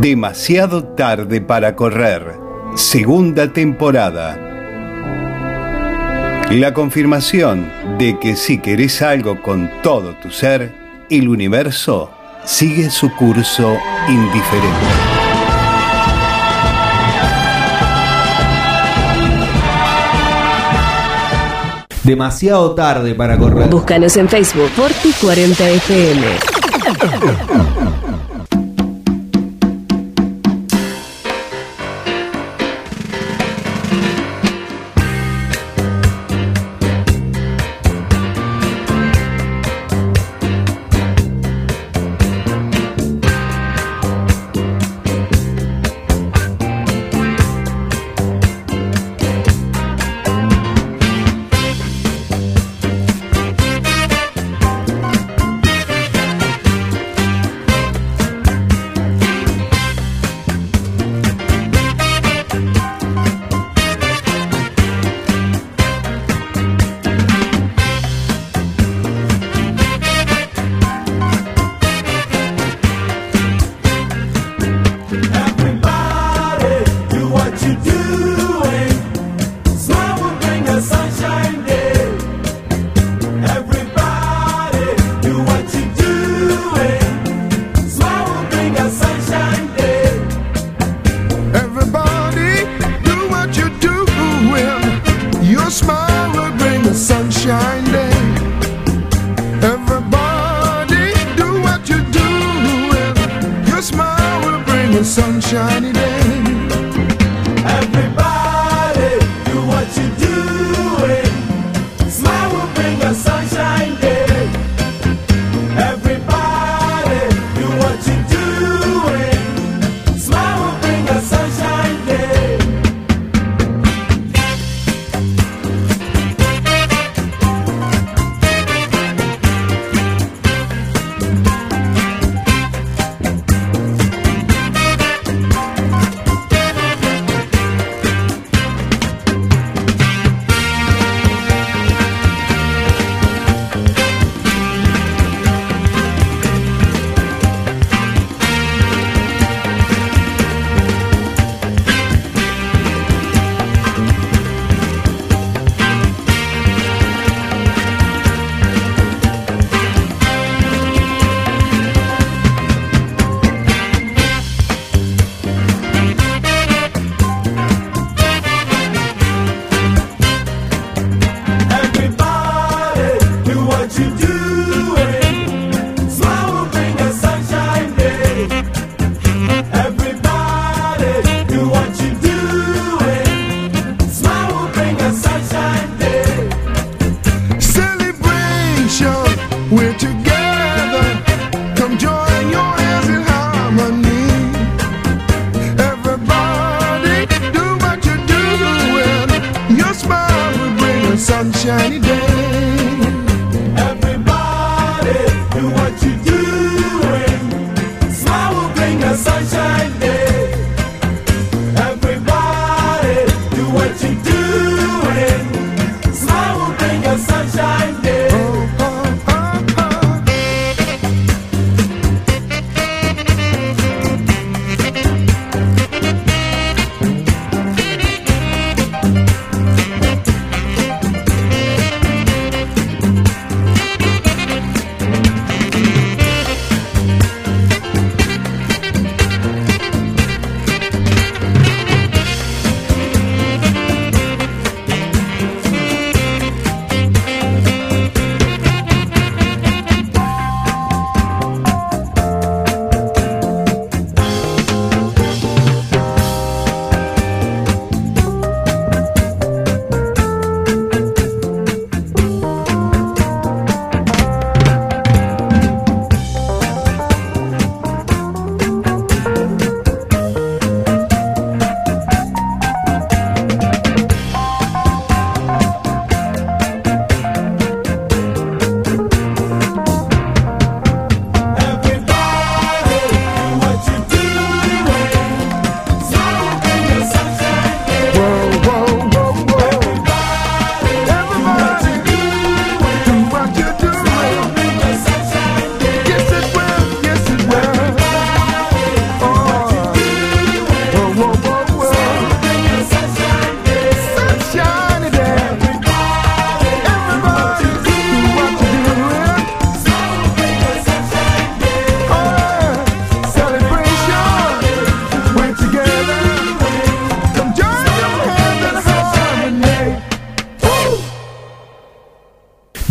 Demasiado tarde para correr. Segunda temporada. La confirmación de que si querés algo con todo tu ser, el universo sigue su curso indiferente. demasiado tarde para correr. Búscanos en Facebook, Forti40FM.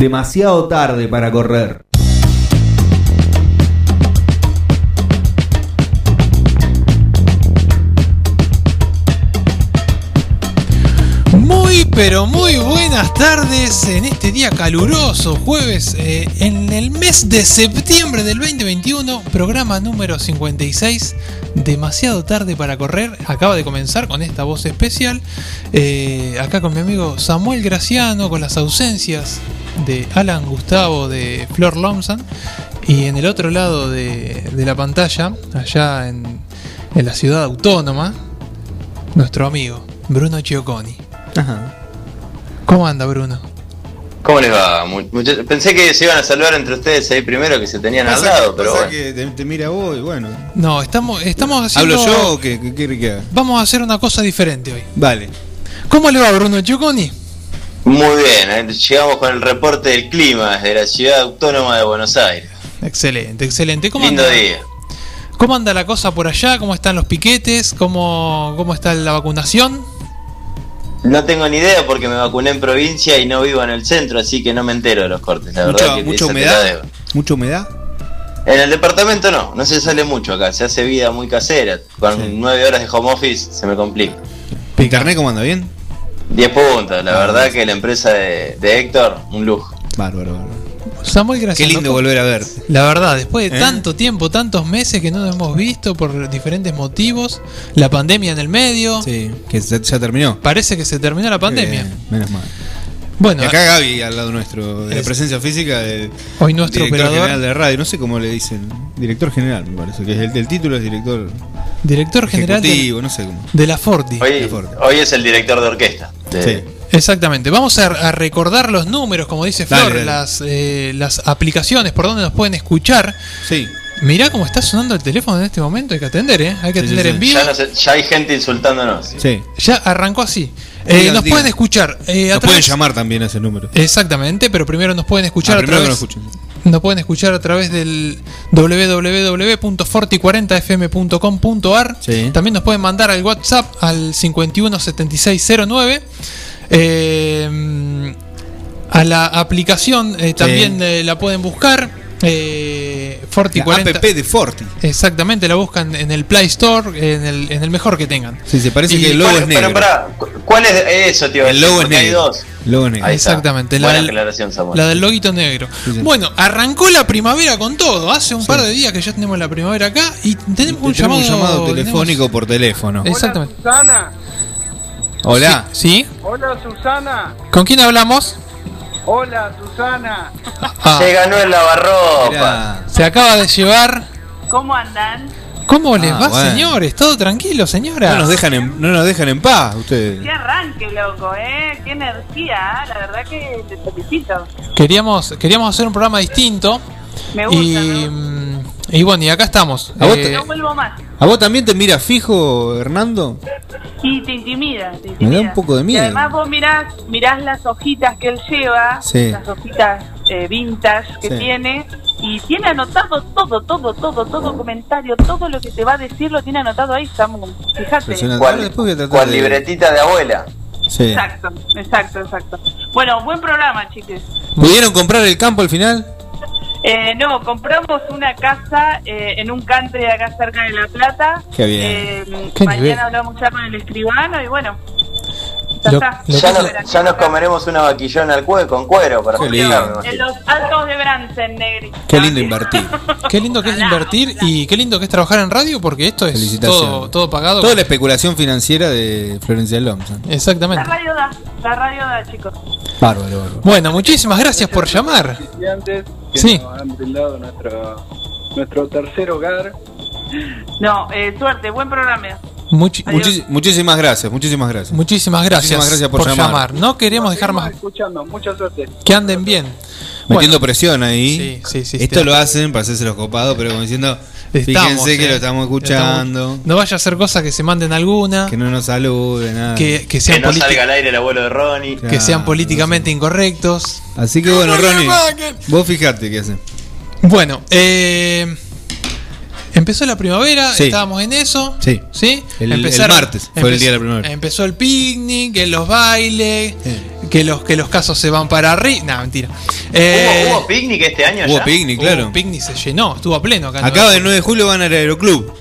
Demasiado tarde para correr. Muy pero muy buenas tardes en este día caluroso, jueves, eh, en el mes de septiembre del 2021, programa número 56, demasiado tarde para correr, acaba de comenzar con esta voz especial, eh, acá con mi amigo Samuel Graciano, con las ausencias de Alan Gustavo de Flor Lomsan, y en el otro lado de, de la pantalla, allá en, en la ciudad autónoma, nuestro amigo Bruno Chioconi. Ajá. ¿Cómo anda Bruno? ¿Cómo les va? Pensé que se iban a saludar entre ustedes ahí primero que se tenían al lado, pero pasa bueno. que te, te mira vos y bueno. No, estamos, estamos haciendo... ¿Hablo yo o qué? Vamos a hacer una cosa diferente hoy. Vale. ¿Cómo le va Bruno Chioconi? Muy bien, eh, llegamos con el reporte del clima desde la ciudad autónoma de Buenos Aires. Excelente, excelente. ¿Cómo Lindo anda, día. ¿Cómo anda la cosa por allá? ¿Cómo están los piquetes? ¿Cómo, cómo está la vacunación? No tengo ni idea porque me vacuné en provincia y no vivo en el centro, así que no me entero de los cortes, la verdad. Que mucha humedad. Mucha humedad. En el departamento no, no se sale mucho acá, se hace vida muy casera. Con Sí. nueve horas de home office se me complica. ¿Internet cómo anda bien? 10 puntos, la Ah, verdad que la empresa de, de Héctor, un lujo. Bárbaro, bárbaro. Samuel Qué Graciano. lindo volver a verte. La verdad, después de ¿Eh? tanto tiempo, tantos meses que no nos hemos visto por diferentes motivos, la pandemia en el medio, Sí, que ya, ya terminó. parece que se terminó la pandemia. Qué bien, menos mal. Bueno, Y acá Gaby al lado nuestro, de la Es- presencia física del hoy nuestro director operador, general de radio. No sé cómo le dicen. Director general, me parece. Que es el, el título es director director general de, ejecutivo, no sé cómo. de la Forti. Hoy es el director de orquesta. Sí. Exactamente, vamos a, a recordar los números, como dice Flor, Dale, dale. Las, eh, las aplicaciones por donde nos pueden escuchar. Sí. Mirá cómo está sonando el teléfono en este momento, hay que atender, ¿eh? Hay que Sí, atender sí, en vivo. Ya, no sé- ya hay gente insultándonos. Sí. Ya arrancó así. Eh, Digan, nos digan. pueden escuchar. eh, Nos pueden llamar también a ese número. Exactamente, pero primero nos pueden escuchar Ah, a primero que través. Nos pueden escuchar a través del www.forti40fm.com.ar. Sí. También nos pueden mandar al WhatsApp al 517609. Eh, a la aplicación eh, también eh, la pueden buscar. Eh, Forti La 40. app de Forti. Exactamente, la buscan en el Play Store, en el, en el mejor que tengan. Sí, se parece Y- que el logo ¿Cuál- es negro. ¿cu- ¿cuál es eso, tío? El logo es hay negro. dos. El logo negro. Ahí. Exactamente, la Buena del- aclaración, Samuel. La del loguito negro. Sí, sí. Bueno, arrancó la primavera con todo. Hace un Sí. par de días que ya tenemos la primavera acá y tenemos un Tenemos llamado, un llamado telefónico tenemos- por teléfono. Exactamente. Susana, Hola. ¿Sí? hola Susana, ¿Con quién hablamos? Hola Susana. Ah, Se ganó el lavarropa. Mirá. se acaba de llevar. ¿Cómo andan? ¿Cómo les Ah, va, bueno. señores? ¿Todo tranquilo, señora? No nos dejan en, no nos dejan en paz ustedes. Qué arranque, loco, ¿eh? Qué energía, ¿eh? la verdad que te felicito. Queríamos, queríamos hacer un programa distinto. Me gusta, Y, mm, y bueno, y acá estamos. ¿A vos Eh, te- No vuelvo más. ¿A vos también te mira fijo, Hernando? Y te intimida, te Me intimida. da un poco de miedo. Y además vos mirás, mirás las hojitas que él lleva, Sí. las hojitas eh, vintage que Sí. tiene, y tiene anotado todo, todo, todo, todo comentario, todo lo que te va a decir lo tiene anotado ahí, Samu. Fíjate. ¿Cuál, de- libretita de abuela? Sí. Exacto, exacto, exacto. Bueno, buen programa, chiques. ¿Pudieron comprar el campo al final? Eh, no, compramos una casa eh, en un country de acá cerca de La Plata. Qué bien. Eh, Qué mañana nivel. hablamos ya con el escribano y bueno. Ya Lo- está. lo Ya nos, ya nos comeremos una vaquillona al cuero con cuero para lindo. En los altos de Bransen, Negri. Qué lindo invertir. Qué lindo que es invertir y qué lindo que es trabajar en radio porque esto es todo, todo pagado. Toda la especulación financiera de Florencia Lomson. La Exactamente. radio da, la radio da, chicos. Bárbaro, bárbaro. Bueno, muchísimas gracias por llamar. Que Sí. nos han brindado nuestro, nuestro tercer hogar. No, eh, suerte, buen programa. Muchi- Adiós. Muchis- muchísimas gracias, muchísimas gracias. muchísimas gracias, Muchísimas gracias por llamar. No queremos dejar más escuchando, mucha suerte. que anden bien. Metiendo Bueno, presión ahí. Sí, sí, sí, Esto lo hacen para hacerse los copados, pero como diciendo, estamos, fíjense que eh. lo estamos escuchando, Estamos- No vaya a ser cosa que se manden alguna, que no nos saluden, nada. que, que Que sean no salga al aire el abuelo de Ronnie. Claro, que sean no políticamente incorrectos. Así que bueno, ¡No le Ronnie, vos fijate qué hace. Bueno, eh, empezó la primavera, Sí. estábamos en eso. Sí. ¿Sí? El- el martes fue el día de la primavera. Empezó el picnic, en los bailes, Sí. que los, que los casos se van para arriba. No, mentira. Eh, ¿Hubo, hubo picnic este año Hubo ya? picnic, claro. picnic se llenó, estuvo a pleno acá. Nueva del 9 de julio van al Aeroclub.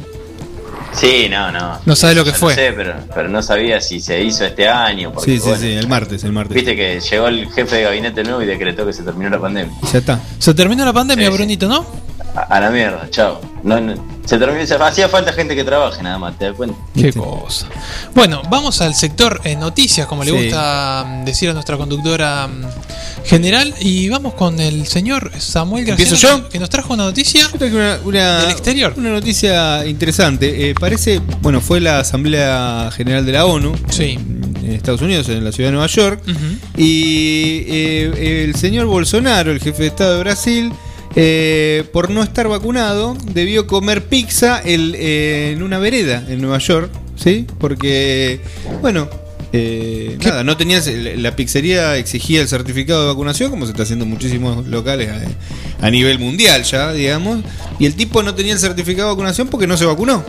Sí, no, no. No sabe lo que fue. sé, pero, pero no sabía si se hizo este año. Porque, Sí, sí, bueno, sí, el martes, el martes. Viste que llegó el jefe de gabinete nuevo y decretó que se terminó la pandemia. Ya está. Se terminó la pandemia, Sí, sí. Brunito, ¿no? A, a la mierda, chao. No, no, se terminó, se- hacía falta gente que trabaje nada más, ¿te das cuenta? Qué cosa. Bueno, vamos al sector eh, noticias, como le Sí. gusta mm, decir a nuestra conductora mm, general. Y vamos con el señor Samuel García, ¿Empiezo yo? que nos trajo una noticia. Una, una- Del exterior. Una noticia interesante. Eh, parece, bueno, fue la Asamblea General de la ONU Sí. en Estados Unidos, en la ciudad de Nueva York. Y eh, el señor Bolsonaro, el jefe de Estado de Brasil, eh, por no estar vacunado, debió comer pizza el- eh, en una vereda en Nueva York, ¿sí? Porque, bueno, eh, nada, no tenía, la pizzería exigía el certificado de vacunación, como se está haciendo en muchísimos locales a, a nivel mundial ya, digamos, y el tipo no tenía el certificado de vacunación porque no se vacunó.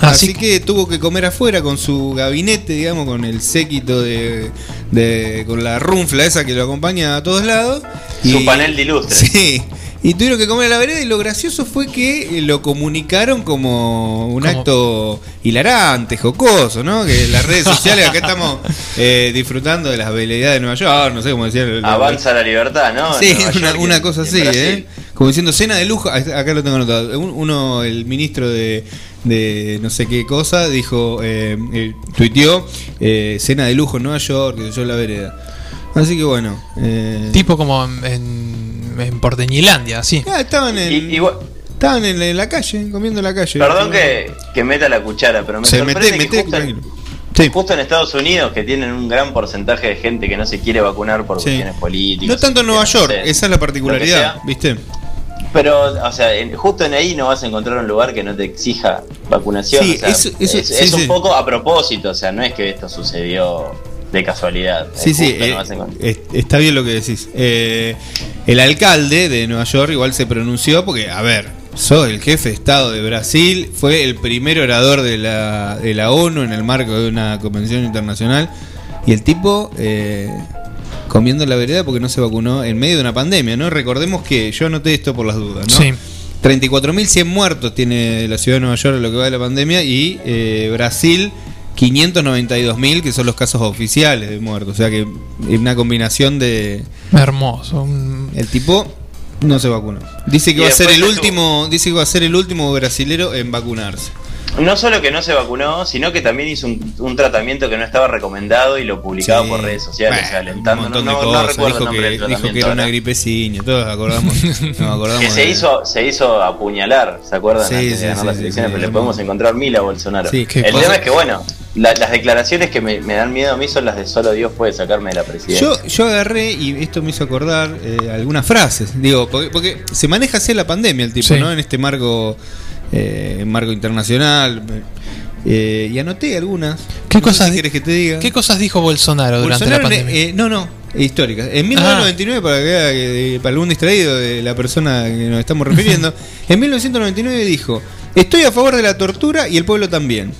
Así, Así, que tuvo que comer afuera con su gabinete, digamos, con el séquito de, de- con la runfla esa que lo acompaña a todos lados. Su panel de ilustres. Sí. Y tuvieron que comer a la vereda y lo gracioso fue que eh, lo comunicaron como un Como- acto hilarante, jocoso, ¿no? Que las redes sociales acá estamos eh, disfrutando de las habilidades de Nueva York, no sé cómo decía. el- Avanza la libertad, ¿no? Sí, una, York una cosa así. ¿eh? Como diciendo cena de lujo, acá lo tengo anotado. Un- Uno, el ministro de, de no sé qué cosa, dijo, eh, eh, tuiteó, eh, cena de lujo en Nueva York, que yo en la vereda. Así que bueno. Eh, tipo como en, en, Porteñilandia, así. ah, estaban en, Y- estaban en, la- en la calle, comiendo en la calle. Perdón que, que meta la cuchara, pero me Se sorprende mete, que mete, justo, en. Sí. justo en Estados Unidos, que tienen un gran porcentaje de gente que no se quiere vacunar por Sí. cuestiones políticas. No tanto en Nueva no York, sé, esa es la particularidad, sea. ¿viste? Pero, o sea, en- justo en ahí no vas a encontrar un lugar que no te exija vacunación. Sí, o sea, eso- eso- es, sí, es un sí. poco a propósito, o sea, no es que esto sucedió de casualidad. Sí, sí, eh, es- está bien lo que decís. Eh, el alcalde de Nueva York igual se pronunció porque, a ver, sos el jefe de Estado de Brasil, fue el primer orador de la, de la ONU en el marco de una convención internacional y el tipo eh, comiendo la vereda porque no se vacunó en medio de una pandemia, ¿no? Recordemos que yo anoté esto por las dudas, ¿no? Sí. 34.100 muertos tiene la ciudad de Nueva York en lo que va de la pandemia y eh, Brasil 592.000 que son los casos oficiales de muertos. O sea que es una combinación de... Hermoso. El tipo no se vacunó. Dice que Y va a ser el último, dice que va a ser el último brasilero en vacunarse. No solo que no se vacunó, sino que también hizo un, un tratamiento que no estaba recomendado y lo publicaba Sí. por redes sociales, Bueno, o sea, alentando. un No, montón de no- no cosas. recuerdo el dijo, del que, dijo que era una ahora. gripeciña, todos acordamos, nos acordamos Que se de- hizo, se hizo apuñalar, ¿se acuerdan? Sí, Antes sí, de ganar sí, las elecciones, sí, pero le sí. podemos encontrar mil a Bolsonaro. Sí, ¿qué el pasa? tema es que, bueno, la- las declaraciones que me, me dan miedo a mí son las de solo Dios puede sacarme de la presidencia. Yo, yo agarré y esto me hizo acordar eh, algunas frases. Digo, porque, porque se maneja así la pandemia el tipo, Sí. ¿no? En este marco, eh, marco internacional. Eh, y anoté algunas. ¿Qué No cosas si que te diga? ¿Qué cosas dijo Bolsonaro durante Bolsonaro, la pandemia? eh, no, no, históricas. En 1999, para que para algún distraído de la persona que nos estamos refiriendo, en 1999 dijo: Estoy a favor de la tortura y el pueblo también.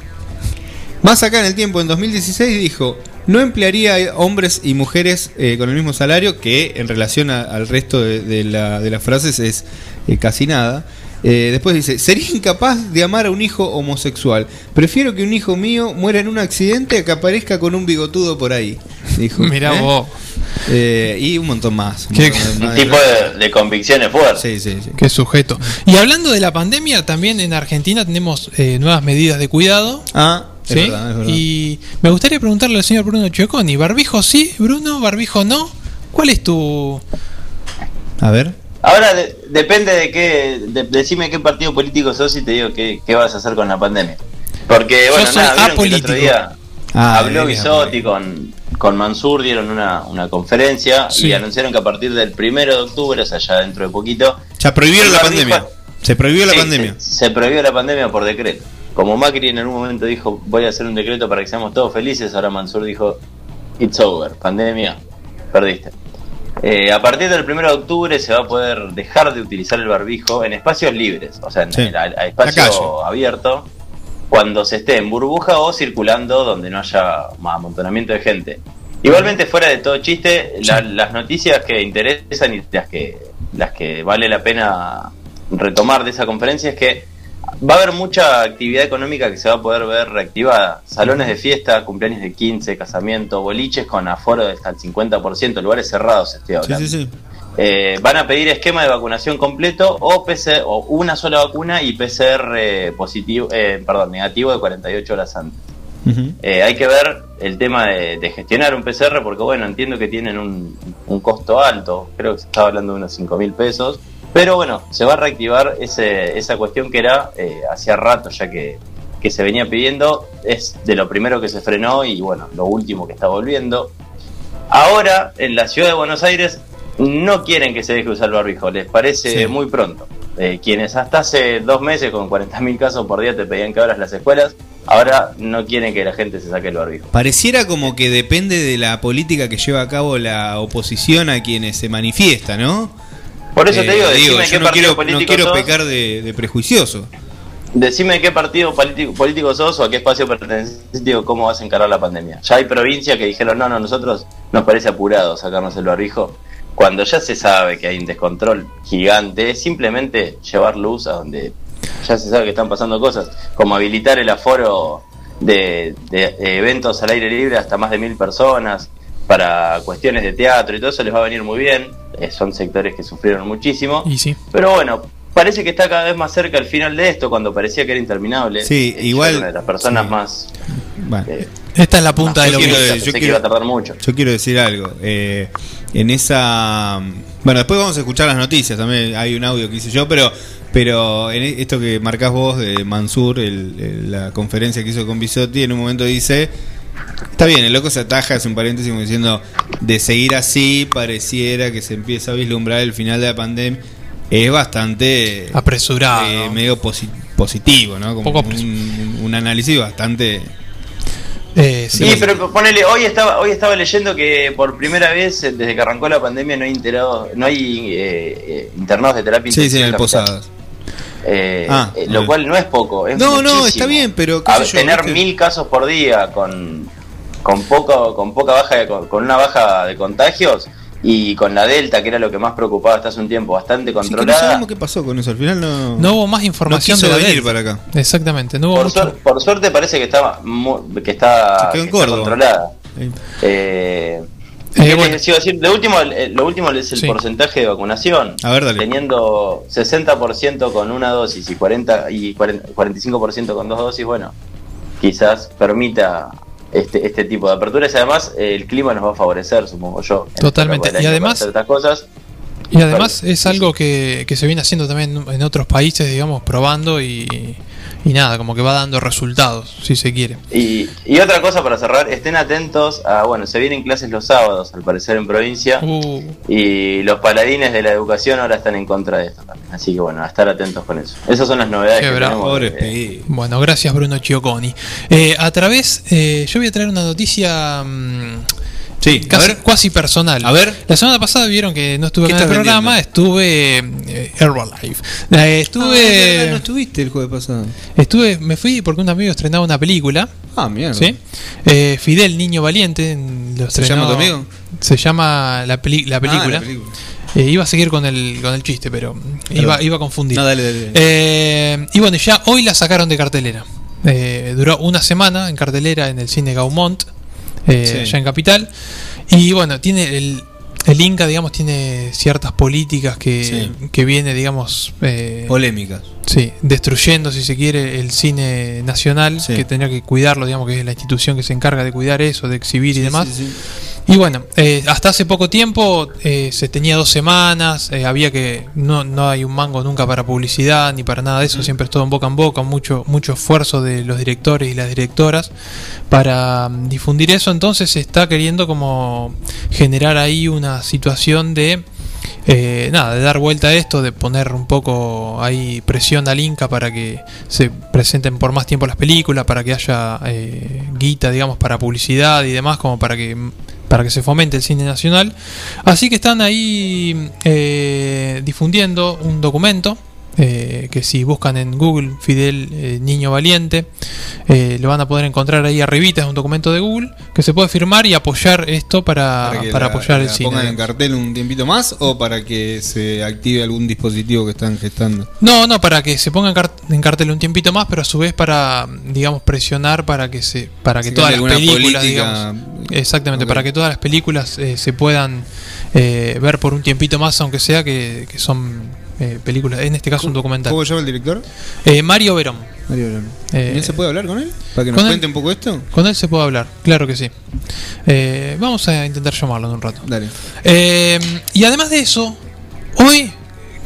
Más acá en el tiempo, en 2016, dijo: No emplearía hombres y mujeres eh, con el mismo salario, que en relación a- al resto de, de la- de las frases es eh, casi nada. Eh, después dice, sería incapaz de amar a un hijo homosexual. Prefiero que un hijo mío muera en un accidente a que aparezca con un bigotudo por ahí. Dijo. Mirá ¿Eh? vos, Eh, y un montón más. un ¿Qué- montón un más. tipo de, de convicciones fuertes. Sí, sí, sí. qué sujeto. Y hablando de la pandemia, también en Argentina tenemos eh, nuevas medidas de cuidado. Ah, es ¿sí? verdad, es verdad. Y me gustaría preguntarle al señor Bruno Chioconi, ¿barbijo sí, Bruno? ¿Barbijo no? ¿Cuál es tu...? A ver. Ahora de- depende de qué, de- decime qué partido político sos y te digo qué, qué vas a hacer con la pandemia. Porque, Yo bueno, soy nada, vieron que el otro apolítico. día Ah, habló Bisotti con, con Mansur, dieron una, una conferencia Sí. y anunciaron que a partir del primero de octubre, o sea, ya dentro de poquito, Ya prohibieron la pandemia. Se prohibió la Sí, pandemia. Se, se prohibió la pandemia por decreto. Como Macri en algún momento dijo, voy a hacer un decreto para que seamos todos felices, ahora Mansur dijo, it's over, pandemia, perdiste. Eh, a partir del 1 de octubre se va a poder dejar de utilizar el barbijo en espacios libres, o sea, en, Sí. La espacio abierto, cuando se esté en burbuja o circulando donde no haya más amontonamiento de gente. Igualmente, fuera de todo chiste, la- las noticias que interesan y las que, las que vale la pena retomar de esa conferencia es que va a haber mucha actividad económica que se va a poder ver reactivada. Salones de fiesta, cumpleaños de 15, casamiento, boliches con aforo de hasta el 50%, lugares cerrados estoy hablando. sí, sí. Eh, van a pedir esquema de vacunación completo o, PC, o una sola vacuna y PCR eh, positivo, eh, perdón, negativo de 48 horas antes. Eh, hay que ver el tema de, de gestionar un PCR porque, bueno, entiendo que tienen un, un costo alto, creo que se estaba hablando de unos 5 mil pesos, pero bueno, se va a reactivar ese, esa cuestión que era eh, hacía rato ya que, que se venía pidiendo, es de lo primero que se frenó y bueno, lo último que está volviendo. Ahora, en la ciudad de Buenos Aires, no quieren que se deje usar el barbijo, les parece Sí. muy pronto. Eh, quienes hasta hace dos meses con 40.000 casos por día te pedían que abras las escuelas, ahora no quieren que la gente se saque el barbijo. Pareciera como que depende de la política que lleva a cabo la oposición a quienes se manifiesta, ¿no? Por eso te Eh, digo, decime yo qué no partido quiero, no quiero sos, pecar de, de prejuicioso. decime qué partido político, político sos o a qué espacio perteneces, digo, cómo vas a encarar la pandemia. Ya hay provincias que dijeron, no, no, nosotros nos parece apurado sacarnos el barbijo. Cuando ya se sabe que hay un descontrol gigante, es simplemente llevar luz a donde ya se sabe que están pasando cosas, como habilitar el aforo de, de eventos al aire libre hasta más de mil personas, para cuestiones de teatro y todo eso les va a venir muy bien. Eh, son sectores que sufrieron muchísimo. Y sí. Pero bueno, parece que está cada vez más cerca el final de esto, cuando parecía que era interminable. Sí, Eh, igual- Una de las personas sí. más. Bueno, eh, Esta es la punta de lo quiero que. yo que quiero- iba a tardar mucho. yo quiero decir algo. eh, en esa. Bueno, después vamos a escuchar las noticias. También hay un audio que hice yo, pero. Pero en esto que marcás vos de Mansur, el- el- la conferencia que hizo con Bisotti, en un momento dice. Está bien, el loco se ataja, hace un paréntesis como diciendo, de seguir así, pareciera que se empieza a vislumbrar el final de la pandemia. Es bastante Apresurado. eh, medio posi- positivo, ¿no? Como Poco un, un análisis bastante... Eh, sí. Sí, pero ponele, hoy estaba, hoy estaba leyendo que por primera vez eh, desde que arrancó la pandemia no hay internados, no hay eh, eh, internados de terapia Sí, sí, en el. Posadas. Eh, Ah, eh, lo cual no es poco. Es No, no, está bien, pero qué A sé ver, yo, tener ¿viste? mil casos por día con con poco con poca baja de- con, con una baja de contagios y con la delta que era lo que más preocupaba hasta hace un tiempo bastante Sí, que no controlada. sabemos qué pasó con eso. Al final no, No hubo más información no quiso de la venir Delta. para acá. Exactamente, no hubo por, mucho. suer- por suerte parece que está mu- que está, que está controlada. Eh, Eh, Eh. Lo último, eh, lo último es el Sí. porcentaje de vacunación. A ver, dale. Teniendo 60% con una dosis y 40 y 40 45% con dos dosis, bueno, quizás permita este este tipo de aperturas. Y además, eh, el clima nos va a favorecer, supongo yo. Totalmente. Y además- estas cosas. Y además es algo que, que se viene haciendo también en otros países, digamos, probando y, y nada, como que va dando resultados, si se quiere. Y, y otra cosa para cerrar, estén atentos a, bueno, se vienen clases los sábados, al parecer en provincia. Uh, Y los paladines de la educación ahora están en contra de esto también. Así que bueno, a estar atentos con eso. Esas son las novedades Qué que bravo. tenemos. Pobre Eh, bueno, gracias Bruno Chioconi. Eh, a través, eh, yo voy a traer una noticia mm, Sí, a casi, cuasi personal. A ver. La semana pasada vieron que no estuve ¿Qué acá en el programa, estuve eh, Herbalife. Eh, estuve, Ah, verdad, no estuviste el jueves pasado. estuve, me fui porque un amigo estrenaba una película. Ah, mierda. ¿Sí? Eh, Fidel, niño valiente. en- lo ¿Se llama tu amigo? Se llama la, peli- la Ah, película. la película. Eh, iba a seguir con el, con el chiste, pero iba, iba a confundir. No, dale, dale. Eh, y bueno, ya hoy la sacaron de cartelera. Eh, duró una semana en cartelera en el cine Gaumont, eh, Sí. allá en Capital. Y bueno, tiene el, el Inca, digamos, tiene ciertas políticas que, Sí. que viene, digamos, eh, Polémicas. Sí, destruyendo, si se quiere, el cine nacional, Sí. que tendría que cuidarlo, digamos que es la institución que se encarga de cuidar eso, de exhibir y demás. Y bueno, eh, hasta hace poco tiempo eh, se tenía dos semanas, eh, había que no, no hay un mango nunca para publicidad ni para nada de eso, siempre es todo en boca en boca, mucho mucho esfuerzo de los directores y las directoras para mm, difundir eso, entonces se está queriendo como generar ahí una situación de eh, nada, de dar vuelta a esto, de poner un poco ahí presión al Inca para que se presenten por más tiempo las películas, para que haya eh, guita, digamos, para publicidad y demás, como para que para que se fomente el cine nacional. Así que están ahí eh, difundiendo un documento eh, que si buscan en Google Fidel eh, Niño Valiente, eh, lo van a poder encontrar ahí arribita, es un documento de Google que se puede firmar y apoyar esto para, que para la- apoyar el la cine. pongan en cartel un tiempito más o para que se active algún dispositivo que están gestando. No, no, para que se ponga en, cart- en cartel un tiempito más, pero a su vez para, digamos, presionar para que se, para que todas las películas, política. digamos, exactamente, para que todas las películas eh, se puedan eh, ver por un tiempito más, aunque sea que, que son eh, películas, en este caso un documental. ¿Cómo se llama el director? Eh, Mario Verón. Mario Verón. Eh, ¿Y él se puede hablar con él? ¿Para que nos él- cuente un poco esto? Con él se puede hablar, claro que sí. Eh, vamos a intentar llamarlo en un rato. Dale. Eh, y además de eso, hoy,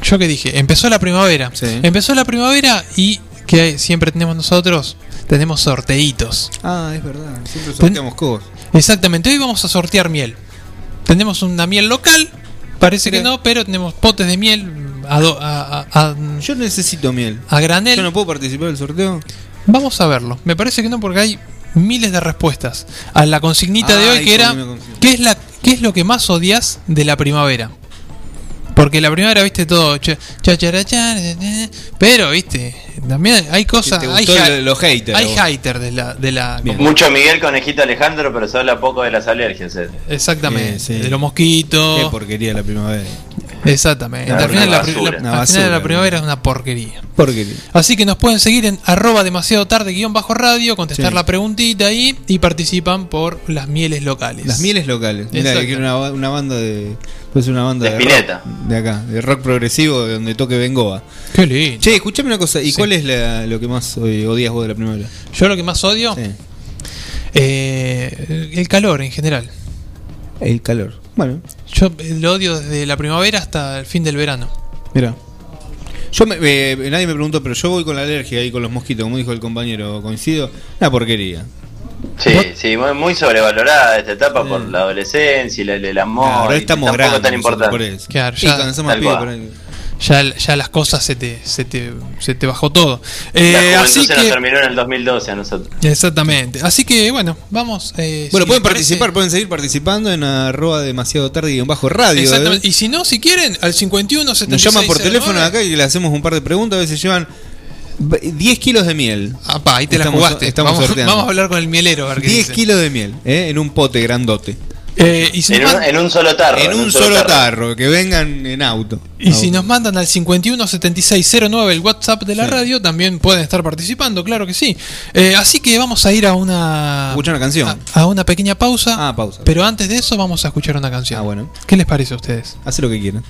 yo que dije, empezó la primavera. Sí. Empezó la primavera y que siempre tenemos nosotros, tenemos sorteitos. Ah, es verdad. Siempre sorteamos cosas. Exactamente, hoy vamos a sortear miel. Tenemos una miel local, parece que no, pero tenemos potes de miel a, do- a, a- a- Yo necesito miel. a granel. ¿Yo no puedo participar del sorteo? Vamos a verlo. Me parece que no, porque hay miles de respuestas a la consignita de hoy que era. ¿qué es la qué es lo que más odias de la primavera? Porque la primavera, viste, todo cha- cha- chara- cha- cha- cha- pero viste, también hay cosas, ¿Te hay, gustó ha- lo- los haters, hay haters de la de la Bien. Mucho Miguel Conejito Alejandro, pero se habla poco de las alergias. eh. exactamente, sí. de los mosquitos. Qué porquería la primavera. Exactamente. Al final, la, al final de la primavera es una porquería. Porquería. Así que nos pueden seguir en arroba demasiado tarde guion bajo radio, contestar Sí. la preguntita ahí y participan por las mieles locales. Las mieles locales. Mira, que una, una banda de. Puede ser una banda De rock, de acá, de rock progresivo donde toque Bengoa. Qué lindo. Che, escuchame una cosa. ¿Y Sí. cuál es la- lo que más odias vos de la primavera? Yo lo que más odio, Sí. eh, el calor en general. El calor. Bueno, Yo lo odio desde la primavera hasta el fin del verano. mira. Yo me- eh, nadie me preguntó, pero yo voy con la alergia y con los mosquitos, como dijo el compañero, coincido. Una porquería. Sí, sí, muy, muy sobrevalorada esta etapa por la adolescencia y la- el, amor. Claro, y estamos tampoco grandes tan importante. por eso. Claro, Y ya- Ya, ya las cosas se te, se te, se te bajó todo. La Eh, así se nos que, terminó en el 2012 a nosotros. exactamente. Así que bueno, vamos. eh, Bueno, si pueden participar, pueden seguir participando en arroba demasiado tarde y en bajo radio. Exactamente. ¿eh? Y si no, si quieren, al 51 Nos 76 llaman por teléfono 09. acá y le hacemos un par de preguntas. A veces llevan 10 kilos de miel. Apá, ahí te Estamos- la jugaste. estamos vamos, sorteando. vamos a hablar con el mielero a ver qué 10 dice. kilos de miel, ¿eh? en un pote grandote. Eh, y si, En un, man- en un solo tarro. en un solo tarro, que vengan en auto. y si nos mandan al 51 76 09 el WhatsApp de la Sí. radio, también pueden estar participando, claro que sí. Eh, así que vamos a ir a una Escuchar una canción. a, a una pequeña pausa. Ah, pausa. Pero antes de eso vamos a escuchar una canción. Ah, bueno. ¿Qué les parece a ustedes? Hace lo que quieran.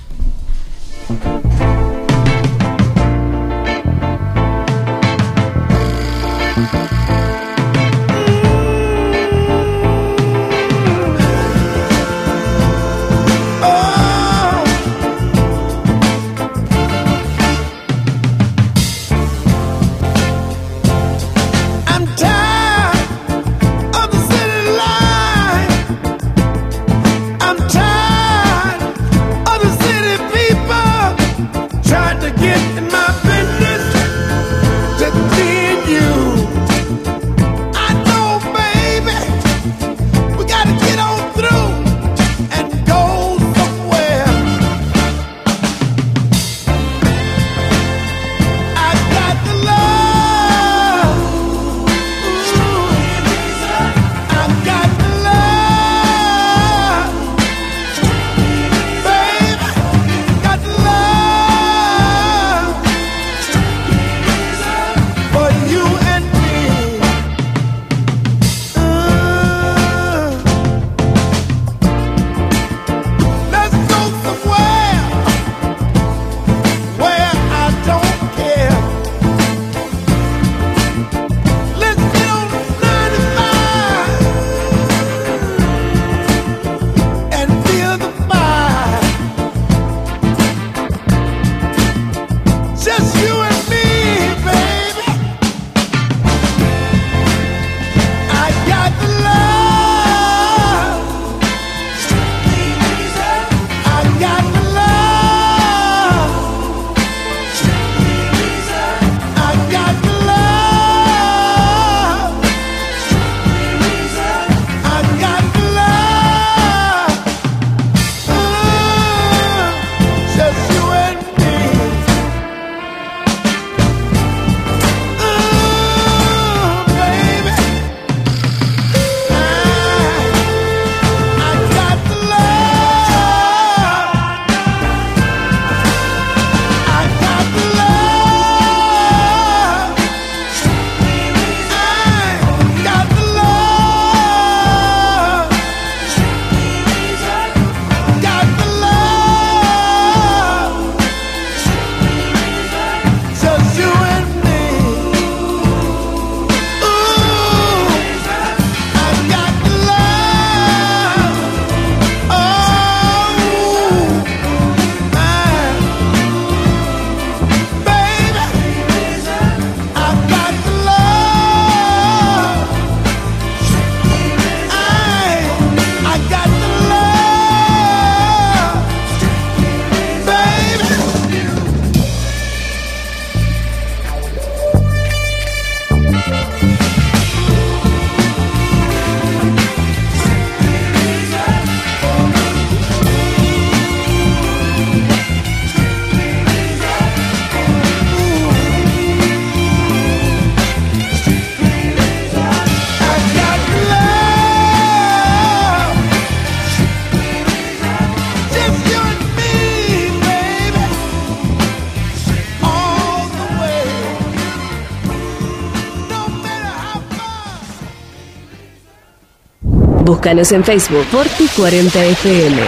Búscanos en Facebook Forti 40 FM.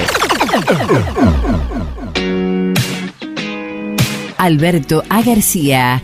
Alberto A. García,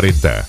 Borboreta.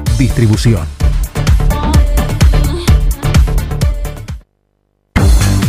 Distribución.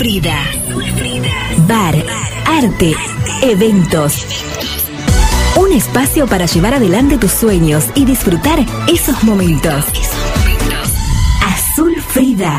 Frida. Bar, arte, eventos. Un espacio para llevar adelante tus sueños y disfrutar esos momentos. Azul Frida.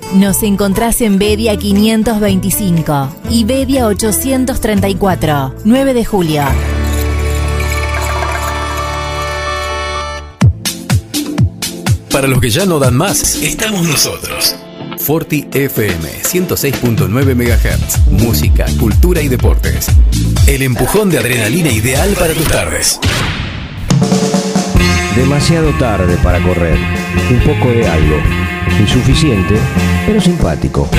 Nos encontrás en Bedia 525 y Bedia 834, 9 de julio. Para los que ya no dan más, estamos nosotros. Forti FM 106.9 MHz. Música, cultura y deportes. El empujón de adrenalina ideal para tus tardes. Demasiado tarde para correr. Un poco de algo. Insuficiente, pero simpático.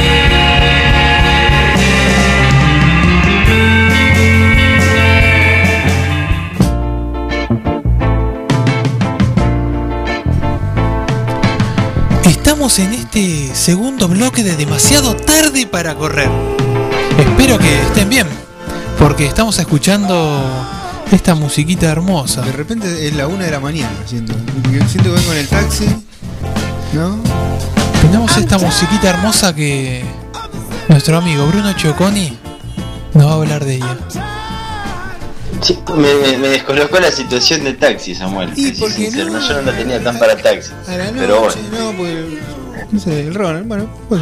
Estamos en este segundo bloque de demasiado tarde para correr. Espero que estén bien, porque estamos escuchando esta musiquita hermosa. De repente es la una de la mañana, siento. Siento que vengo en el taxi. ¿No? Tenemos esta musiquita hermosa que nuestro amigo Bruno Choconi nos va a hablar de ella. Sí, me, me- descolocó la situación de taxi, Samuel. Y porque sincero, no. yo no la tenía tan para taxi. Pero bueno. no, porque. No sé, el Ronald, bueno, pues.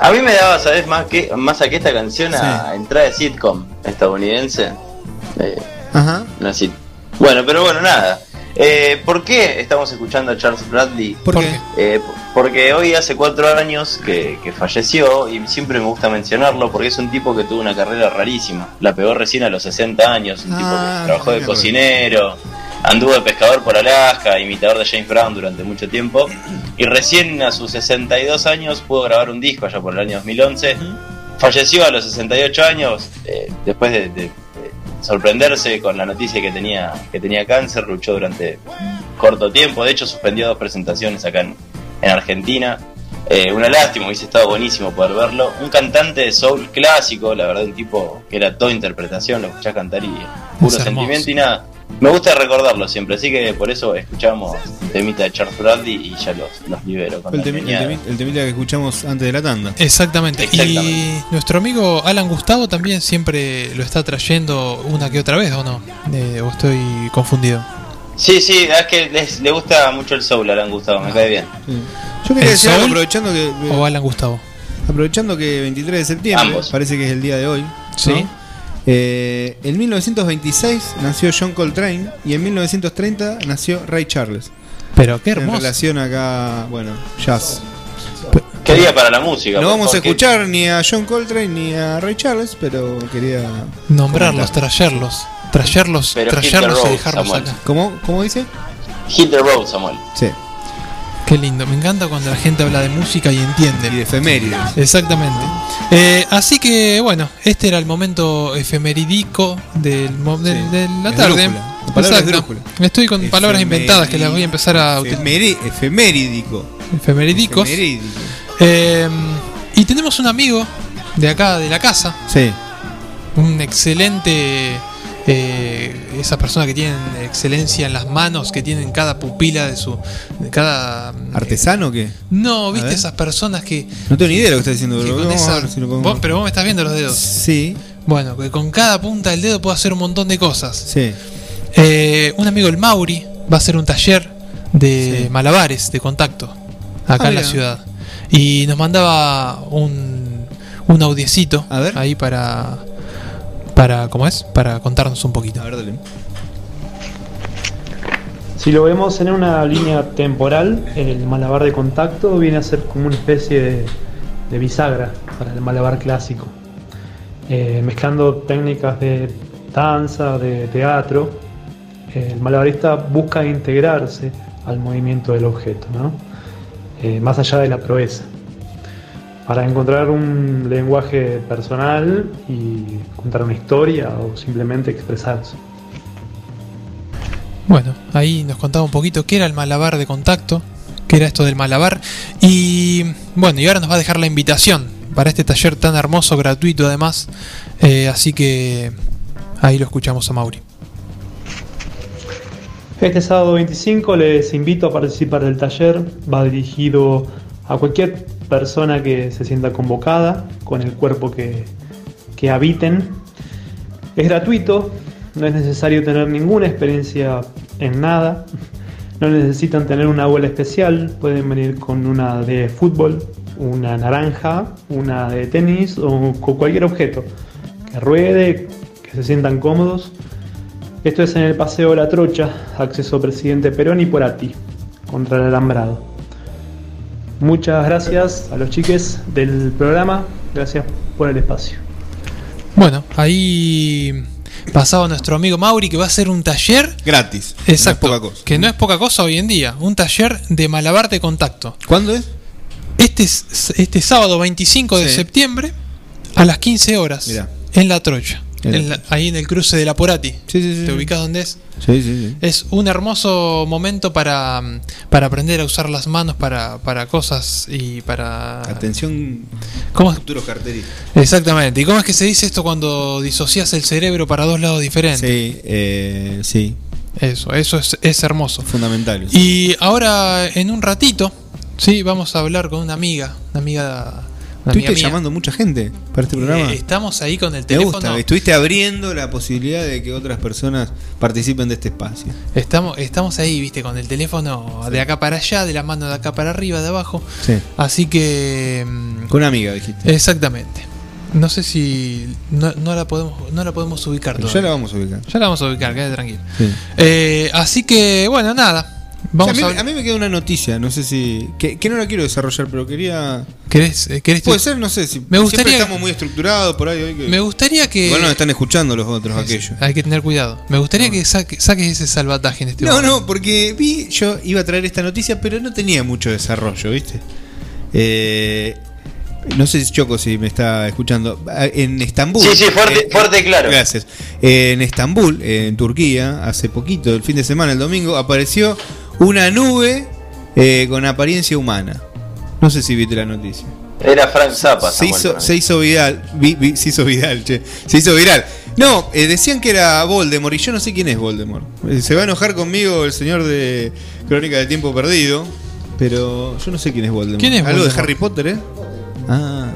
A mí me daba, ¿sabes? Más que más a que esta canción a entrada de sitcom estadounidense. Eh, Ajá. Bueno, pero bueno, nada. Eh, ¿Por qué estamos escuchando a Charles Bradley? ¿Por qué? Eh, porque hoy hace cuatro años que, que falleció y siempre me gusta mencionarlo porque es un tipo que tuvo una carrera rarísima. La pegó recién a los 60 años, un tipo Ah, que trabajó me de cocinero, anduvo de pescador por Alaska, imitador de James Brown durante mucho tiempo y recién a sus 62 años pudo grabar un disco allá por el año 2011. Falleció a los 68 años eh, después de, de- de sorprenderse con la noticia que tenía que tenía cáncer, luchó durante corto tiempo, de hecho suspendió dos presentaciones acá en, en Argentina. Eh, una lástima, hubiese estado buenísimo poder verlo. Un cantante de soul clásico, la verdad, un tipo que era toda interpretación, lo escuchás cantar y puro sentimiento y nada. Me gusta recordarlo siempre, así que por eso escuchamos el temita de Charles Bradley y ya los, los libero. con El, temi- el temi- el temita que escuchamos antes de la tanda. Exactamente. Exactamente. Y nuestro amigo Alan Gustavo también siempre lo está trayendo una que otra vez, ¿o no? Eh, ¿O estoy confundido? Sí, sí, es que les, le gusta mucho el soul a Alan Gustavo, me cae bien. Yo quería ¿El decir algo aprovechando que. ¿O Alan Gustavo? Aprovechando que 23 de septiembre, Ambos. parece que es el día de hoy. ¿no? Sí. Eh, en 1926 nació John Coltrane y en 1930 nació Ray Charles. Pero qué En hermoso. relación acá, bueno, jazz. Qué día para la música. No por vamos a escuchar ni a John Coltrane ni a Ray Charles, pero quería. Nombrarlos, comentar. trayerlos. Trayerlos, the trayerlos y dejarlos Samuel. acá. ¿Cómo, ¿Cómo dice? Hit the road, Samuel. Sí. Qué lindo, me encanta cuando la gente habla de música y entiende. Y de efemérides. Exactamente. Eh, así que bueno, este era el momento efemeridico del, mo- del- Sí. de la tarde. Exacto. Estoy con palabras inventadas que las voy a empezar a utilizar. Efemeri- efemerídico. Efemeridicos. Efemerídico. Eh, y tenemos un amigo de acá, de la casa, Sí. un excelente, eh, esa persona que tienen excelencia en las manos, que tienen cada pupila de su, de cada... ¿Artesano o qué? No, viste esas personas que... No tengo ni idea de lo que está diciendo, que con esa- si lo vos- pero vos me estás viendo los dedos. Sí, Bueno, que con cada punta del dedo puedo hacer un montón de cosas. sí. Eh, un amigo, el Mauri, va a hacer un taller de Sí. malabares de contacto acá Ah, en la ciudad. Y nos mandaba un, un audiecito A ver. ahí para, para, ¿cómo es? Para contarnos un poquito. A ver, dale. Si lo vemos en una línea temporal, el malabar de contacto viene a ser como una especie de, de bisagra para el malabar clásico, Eh, mezclando técnicas de danza, de teatro. El malabarista busca integrarse al movimiento del objeto, ¿no? Eh, más allá de la proeza, para encontrar un lenguaje personal y contar una historia o simplemente expresarse. Bueno, ahí nos contaba un poquito qué era el malabar de contacto, qué era esto del malabar. Y bueno, y ahora nos va a dejar la invitación para este taller tan hermoso, gratuito además. Eh, así que ahí lo escuchamos a Mauri. Este sábado 25 les invito a participar del taller. Va dirigido a cualquier persona que se sienta convocada con el cuerpo que, que habiten. Es gratuito, no es necesario tener ninguna experiencia en nada. No necesitan tener una abuela especial, pueden venir con una de fútbol, una naranja, una de tenis o con cualquier objeto que ruede, que se sientan cómodos. Esto es en el Paseo La Trocha, acceso Presidente Perón y por ti, contra el alambrado. Muchas gracias a los chiques del programa, gracias por el espacio. Bueno, ahí pasaba nuestro amigo Mauri que va a hacer un taller. Gratis. Exacto. No es poca cosa. Que no es poca cosa hoy en día. Un taller de malabar de contacto. ¿Cuándo es? este, este sábado 25 de septiembre a las 15 horas Mirá. en La Trocha. En la en la- ahí en el cruce de la Porati. Sí, sí, sí. ¿Te ubicas dónde es? Sí, sí, sí. Es un hermoso momento para, mm, para aprender a usar las manos para, para cosas y para... Atención, ¿Cómo? futuros carteristas. Exactamente. ¿Y cómo es que se dice esto cuando disocias el cerebro para dos lados diferentes? Sí, eh, sí. Eso, eso es, es hermoso. Fundamental. Y ahora, en un ratito, sí, vamos a hablar con una amiga, una amiga, una amiga ¿Estuviste mía. llamando mucha gente para este programa? Eh, estamos ahí con el Me teléfono. gusta, estuviste abriendo la posibilidad de que otras personas participen de este espacio. Estamos, estamos ahí, viste, con el teléfono de acá para allá, de la mano de acá para arriba, de abajo. Sí. Así que. mm, Con una amiga, dijiste. Exactamente. No sé si. No, no la podemos no la podemos ubicar Pero ya todavía. la vamos a ubicar. Ya la vamos a ubicar, quédate tranquilo. Sí. Eh, así que, bueno, nada. Vamos O sea, a, mí, a, a mí me queda una noticia, no sé si. Que, que no la quiero desarrollar, pero quería. ¿Querés, eh, querés Puede ser, no sé si. Me gustaría- siempre estamos muy estructurados por ahí. que- Me gustaría que. Igual nos están escuchando los otros, aquellos. Hay que tener cuidado. Me gustaría que saque- saques ese salvataje en este No, momento. no, porque vi, yo iba a traer esta noticia, pero no tenía mucho desarrollo, ¿viste? Eh, no sé si Choco si me está escuchando. Ah, En Estambul. Sí, sí, fuerte- eh, fuerte y claro. Gracias. Eh, en Estambul, en Turquía, hace poquito, el fin de semana, el domingo, apareció una nube eh, con apariencia humana. No sé si viste la noticia. Era Frank Zappa. Se hizo, se hizo viral. vi- vi- se hizo viral, che. Se hizo viral. No, eh, decían que era Voldemort y yo no sé quién es Voldemort. Eh, se va a enojar conmigo el señor de Crónica de Tiempo Perdido. Pero yo no sé quién es Voldemort. ¿Quién es Algo Voldemort? de Harry Potter, ¿eh? Ah.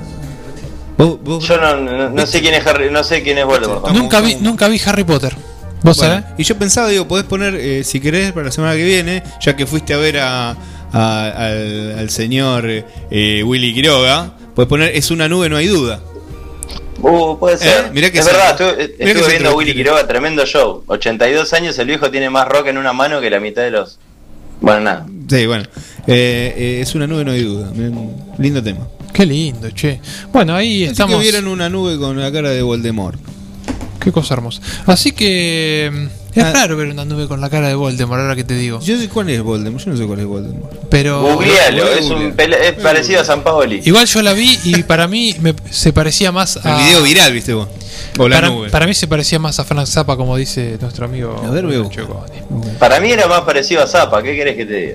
Vos- vos- Yo no, no, no sé quién es Harry, no sé quién es Voldemort. Nunca vi, nunca vi Harry Potter. ¿Vos Bueno, sabés? Y yo pensaba, digo, podés poner, eh, si querés, para la semana que viene, ya que fuiste a ver a, a- al, al señor eh, Willy Quiroga, podés poner, es una nube, no hay duda. Uh, puede ser. Eh, mirá que es verdad, estuve, Mirá que estuve viendo a Willy Quiroga, tremendo show. 82 años, el viejo tiene más rock en una mano que la mitad de los. Bueno, nada. Sí, bueno. Eh, eh, es una nube, no hay duda. Lindo tema. Qué lindo, che. Bueno, ahí Así estamos. que vieron una nube con la cara de Voldemort. Qué cosa hermosa. Así que. mm, Es raro ver una nube con la cara de Voldemort, ahora que te digo. Yo sé cuál es Voldemort, yo no sé cuál es Voldemort. Pero. Googlealo, es, un pele- es parecido a San Paoli. Igual yo la vi y para mí me- se parecía más a. El video viral, viste vos. O la para, nube. para mí se parecía más a Frank Zappa, como dice nuestro amigo. A ver, veo. Para mí era más parecido a Zappa, ¿qué querés que te diga?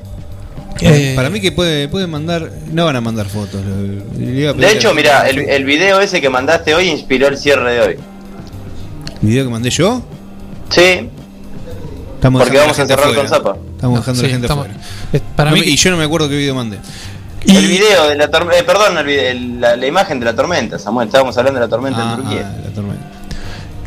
Eh, Para mí que puede, puede mandar. No van a mandar fotos. le- le iba a De hecho, mira, el, el video ese que mandaste hoy inspiró el cierre de hoy. ¿El video que mandé yo? Sí, Estamos porque vamos a cerrar con. Zappa. Estamos dejando sí, la gente estamos- afuera. eh, para No mí. me- y yo no me acuerdo qué video mandé. El video de la tormenta, perdón, el vide- el- la, la imagen de la tormenta, Samuel, estábamos hablando de la tormenta Ah, en Turquía. ah, la tormenta.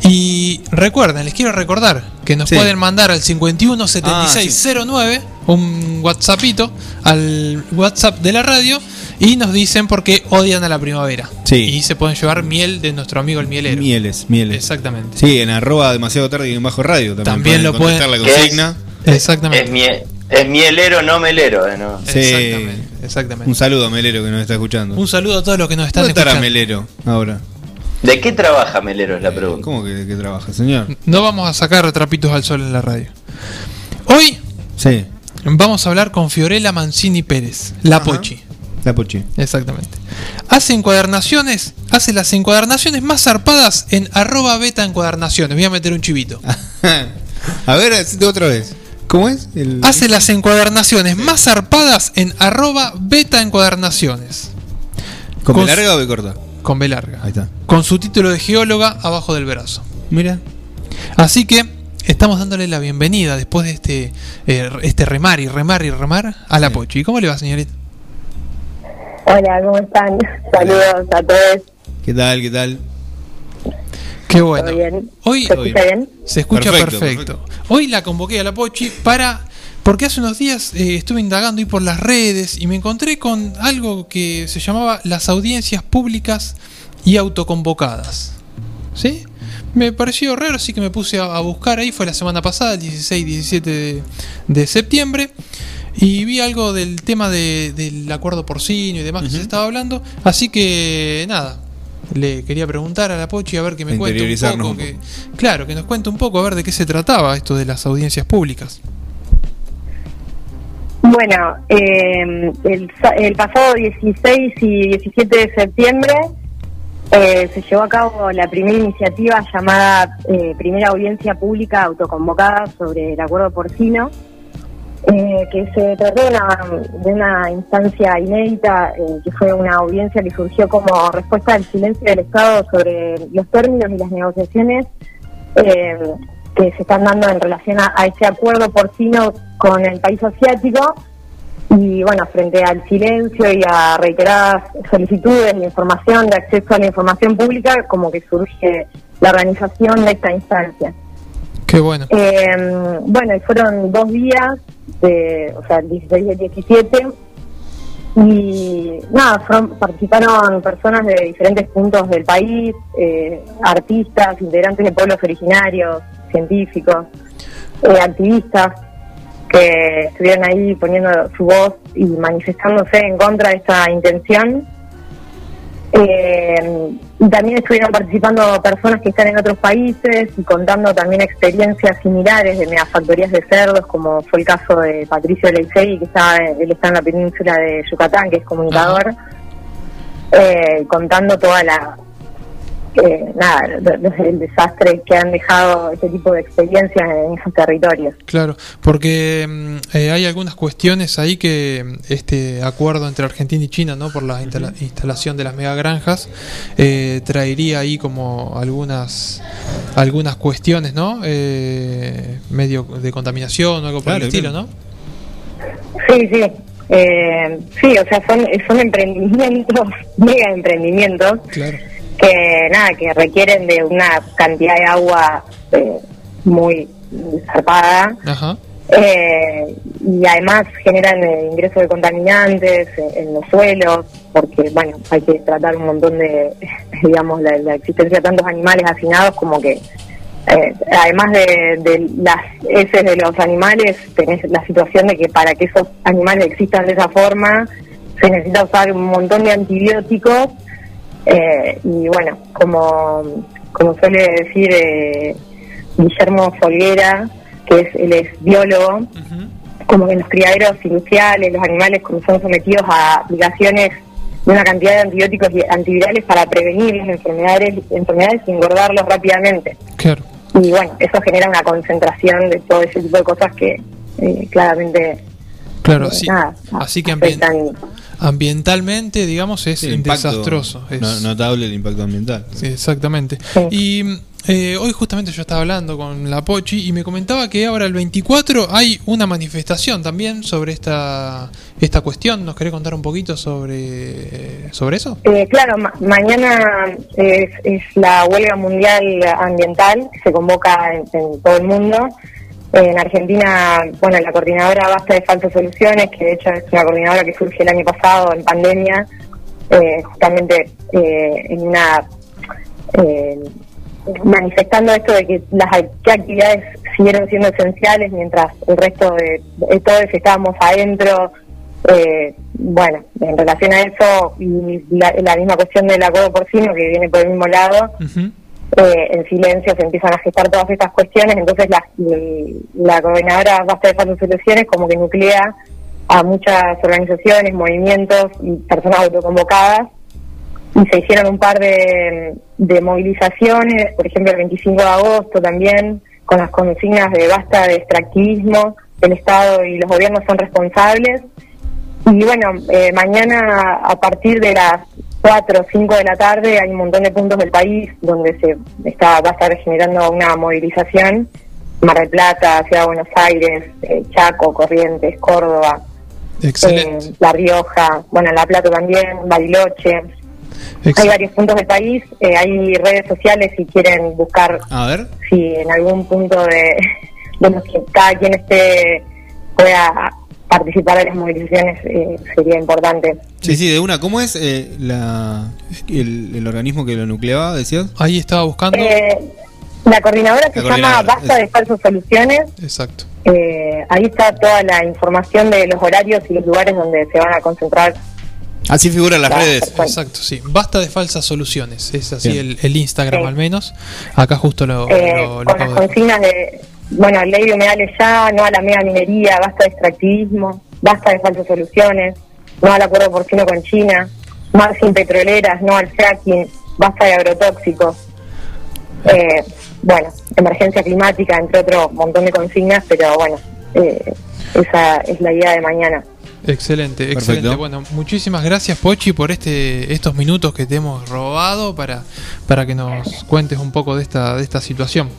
Y recuerden, les quiero recordar que nos Sí. pueden mandar al 517609 un WhatsAppito al WhatsApp de la radio y nos dicen por qué odian a la primavera. Sí. Y se pueden llevar miel de nuestro amigo el mielero. Mieles, mieles. Exactamente. Sí, en arroba demasiado tarde y en bajo radio también. También lo pueden- la ¿Qué es? consigna. Exactamente. Es, mie- es mielero, no melero. eh, ¿no? Sí. Exactamente. Exactamente. Un saludo a Melero que nos está escuchando. Un saludo a todos los que nos están ¿Dónde estará escuchando. Melero ahora? ¿De qué trabaja melero? Es la pregunta. ¿Cómo que, que trabaja, señor? No vamos a sacar trapitos al sol en la radio. Hoy Sí, vamos a hablar con Fiorella Mancini Pérez, la Ajá. Pochi. la Pochi. Exactamente. Hace encuadernaciones, hace las encuadernaciones más zarpadas en arroba beta encuadernaciones. Voy a meter un chivito. a ver, otra vez. ¿Cómo es? El- Hace las encuadernaciones más zarpadas en arroba beta encuadernaciones. ¿Con con- larga o B corta? Con B larga. Ahí está. Con su título de geóloga abajo del brazo. Mira. Así que estamos dándole la bienvenida después de este, eh, este remar y remar y remar a la Pochi. ¿Cómo le va, señorita? Hola, ¿cómo están? Saludos a todos. ¿Qué tal? ¿Qué tal? Qué bueno. ¿Todo bien? Hoy ¿Se escucha bien? se escucha perfecto, Perfecto, Hoy la convoqué a la Pochi para. Porque hace unos días eh, estuve indagando ahí por las redes y me encontré con algo que se llamaba las audiencias públicas y autoconvocadas. ¿Sí? Me pareció raro, así que me puse a, a buscar ahí. Fue la semana pasada, el 16, 17 de, de septiembre. Y vi algo del tema de- del acuerdo porcino y demás que se estaba hablando. Así que nada, le quería preguntar a la Pochi a ver que me cuente un poco. un que- claro, que nos cuente un poco a ver de qué se trataba esto de las audiencias públicas. Bueno, eh, el, el pasado 16 y 17 de septiembre eh, se llevó a cabo la primera iniciativa llamada eh, Primera Audiencia Pública Autoconvocada sobre el acuerdo porcino, eh, que se trató de una, de una instancia inédita, eh, que fue una audiencia que surgió como respuesta al silencio del Estado sobre los términos y las negociaciones eh, que se están dando en relación a, a este acuerdo porcino con el país asiático y bueno, frente al silencio y a reiteradas solicitudes de información, de acceso a la información pública, como que surge la organización de esta instancia. Qué bueno. Eh, bueno, y fueron dos días, de, o sea, el 16 y el 17, y nada, fueron- participaron personas de diferentes puntos del país, eh, artistas, integrantes de pueblos originarios, científicos, eh, activistas, que estuvieron ahí poniendo su voz y manifestándose en contra de esta intención. Eh, y también estuvieron participando personas que están en otros países y contando también experiencias similares de megafactorías de cerdos, como fue el caso de Patricio Leisei, que está, él está en la península de Yucatán, que es comunicador, eh, contando toda la eh, nada, el desastre que han dejado este tipo de experiencias en esos territorios. Claro, porque mm, eh, hay algunas cuestiones ahí que mm, este acuerdo entre Argentina y China, ¿no? Por la instala- instalación de las megagranjas, eh, traería ahí como algunas algunas cuestiones, ¿no? Eh, medio de contaminación o algo por el estilo. ¿no? Sí, sí. Eh, sí, o sea, son, son emprendimientos, mega emprendimientos, Claro. Que nada, que requieren de una cantidad de agua eh, muy zarpada. Ajá. Eh, y además generan eh, ingreso de contaminantes eh, en los suelos, porque bueno, hay que tratar un montón de, digamos, la, la existencia de tantos animales hacinados como que, eh, además de, de las heces de los animales, tenés la situación de que para que esos animales existan de esa forma, se necesita usar un montón de antibióticos, eh, y bueno, como, como suele decir eh, Guillermo Folguera, que es, él es biólogo, como que en los criaderos industriales, los animales como son sometidos a aplicaciones de una cantidad de antibióticos y antivirales para prevenir las enfermedades, enfermedades y engordarlos rápidamente. Claro. Y bueno, eso genera una concentración de todo ese tipo de cosas que eh, claramente Claro, eh, así, nada, así que ambientalmente, digamos, es Sí, impacto desastroso. es- no- notable el impacto ambiental. Sí, exactamente. Y eh, hoy justamente yo estaba hablando con la Pochi y me comentaba que ahora el 24 hay una manifestación también sobre esta esta cuestión. ¿Nos querés contar un poquito sobre, sobre eso? Eh, claro, ma- mañana es, es la huelga mundial ambiental se convoca en, en todo el mundo. En Argentina, bueno, la coordinadora Basta de Falsas Soluciones, que de hecho es una coordinadora que surge el año pasado en pandemia, eh, justamente eh, en una eh, manifestando esto de que las qué actividades siguieron siendo esenciales mientras el resto de, de todos estábamos adentro. Eh, bueno, en relación a eso y la, la misma cuestión del acuerdo porcino que viene por el mismo lado, eh, en silencio se empiezan a gestar todas estas cuestiones, entonces la, la coordinadora Basta de Falsas Soluciones como que nuclea a muchas organizaciones, movimientos y personas autoconvocadas y se hicieron un par de, de movilizaciones, por ejemplo el 25 de agosto también, con las consignas de basta de extractivismo, el Estado y los gobiernos son responsables. Y bueno, eh, mañana a partir de las 4 o 5 de la tarde hay un montón de puntos del país donde se está va a estar generando una movilización. Mar del Plata, Ciudad de Buenos Aires, eh, Chaco, Corrientes, Córdoba, eh, La Rioja, bueno, La Plata también, Bariloche. Hay varios puntos del país, eh, hay redes sociales si quieren buscar A ver. si en algún punto de, de los que cada quien esté pueda participar de las movilizaciones eh, sería importante. Sí, sí, de una. ¿Cómo es eh, la, el, el organismo que lo nucleaba, decías? Ahí estaba buscando. Eh, la coordinadora se La llama coordinadora, Basta de Falsas Soluciones. Exacto. Eh, ahí está toda la información de los horarios y los lugares donde se van a concentrar. Así figuran las Claro, redes. Exacto, sí. Basta de falsas soluciones. Es así el, el Instagram Sí. al menos. Acá justo lo, Eh, lo- lo con las consignas de, bueno, ley de humedales ya, no a la mega minería, basta de extractivismo. basta de falsas soluciones, no al acuerdo porcino con China, más sin petroleras, no al fracking, basta de agrotóxicos. Eh, bueno, emergencia climática, entre otro montón de consignas, pero bueno, eh, esa es la idea de mañana. Excelente, Perfecto. excelente. Bueno, muchísimas gracias Pochi por este estos minutos que te hemos robado para, para que nos cuentes un poco de esta de esta situación.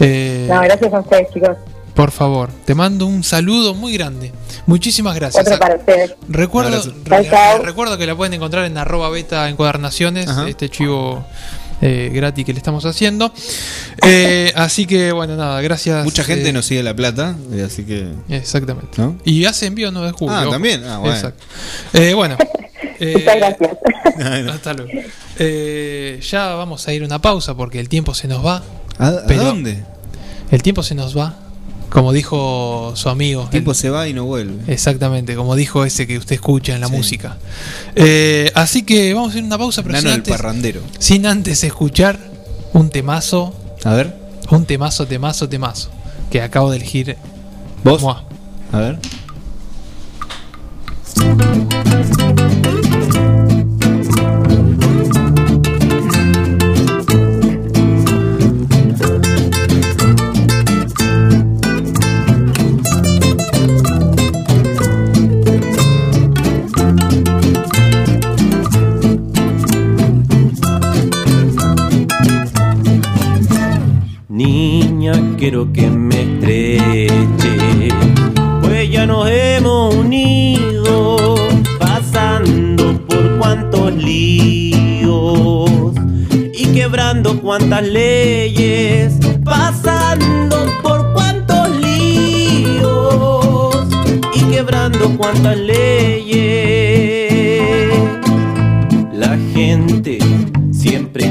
Eh, No, gracias a ustedes, chicos. por favor, te mando un saludo muy grande. Muchísimas gracias. Otro para ustedes. Recuerdo, re- recuerdo que la pueden encontrar en arroba beta encuadernaciones, este chivo eh, gratis que le estamos haciendo. Eh, así que bueno, nada, gracias. Mucha gente eh, nos sigue La Plata, eh, así que. Exactamente. ¿No? Y hace envío 9 de julio. Ah, también. Ah, bueno. Exacto. Eh, bueno. eh, Muchas gracias. hasta luego. Eh, ya vamos a ir a una pausa porque el tiempo se nos va. ¿A, dónde? El tiempo se nos va. Como dijo su amigo. El tiempo se va y no vuelve. Exactamente, como dijo ese que usted escucha en la música. Eh, así que vamos a ir a una pausa, pero Nano sin el antes, parrandero. sin antes escuchar un temazo. A ver. Un temazo, temazo, temazo. Que acabo de elegir. ¿Vos? A ver. Quiero que me estreche, pues ya nos hemos unido, pasando por cuantos líos y quebrando cuantas leyes, pasando por cuantos líos y quebrando cuantas leyes. La gente siempre ha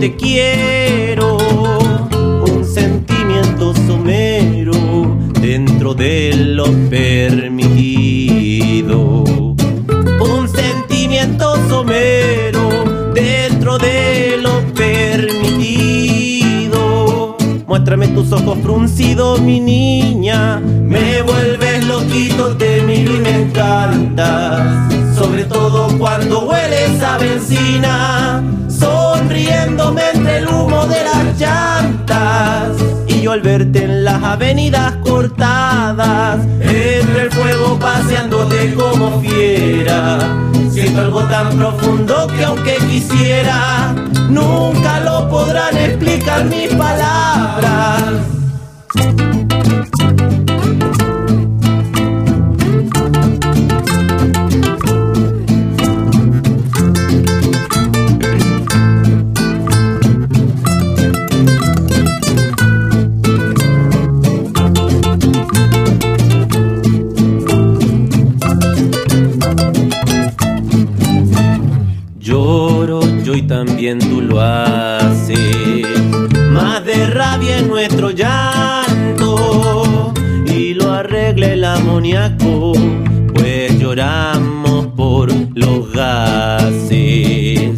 te quiero un sentimiento somero dentro de lo permitido. Un sentimiento somero dentro de lo permitido. Muéstrame tus ojos fruncidos mi niña. Me vuelves loquito te miro y me encantas. Sobre todo cuando hueles a benzina, sonriéndome entre el humo de las llantas. Y yo al verte en las avenidas cortadas, entre el fuego paseándote como fiera, siento algo tan profundo que aunque quisiera, nunca lo podrán explicar mis palabras. También tú lo haces. Más de rabia en nuestro llanto y lo arregla el amoníaco, pues lloramos por los gases.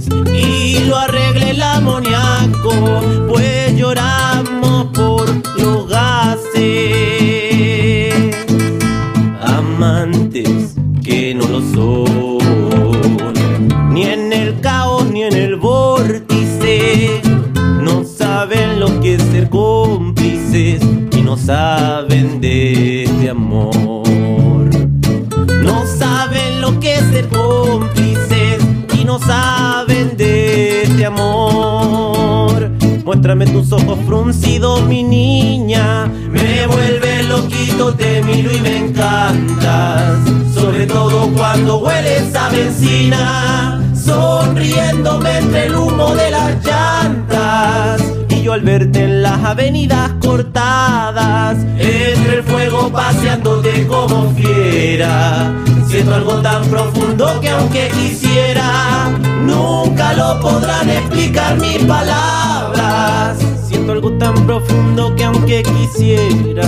Avenidas cortadas. Entre el fuego paseándote como fiera. Siento algo tan profundo que aunque quisiera, nunca lo podrán explicar mis palabras. Siento algo tan profundo que aunque quisiera,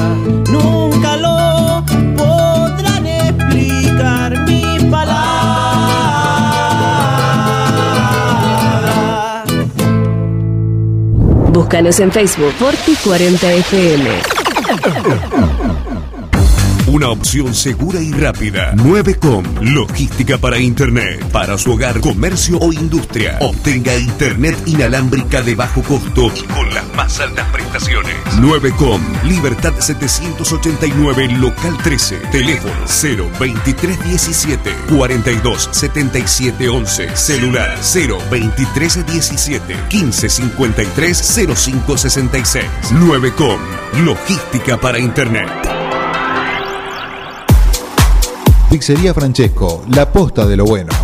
nunca lo Búscanos en Facebook Forti40FM. Una opción segura y rápida. 9com, logística para Internet. Para su hogar, comercio o industria. Obtenga Internet inalámbrica de bajo costo con las más altas prestaciones. 9com, Libertad 789, local 13. Teléfono 02317 427711. Celular 02317 1553 0566. 9com, logística para Internet. Pizzería Francesco, la posta de lo bueno.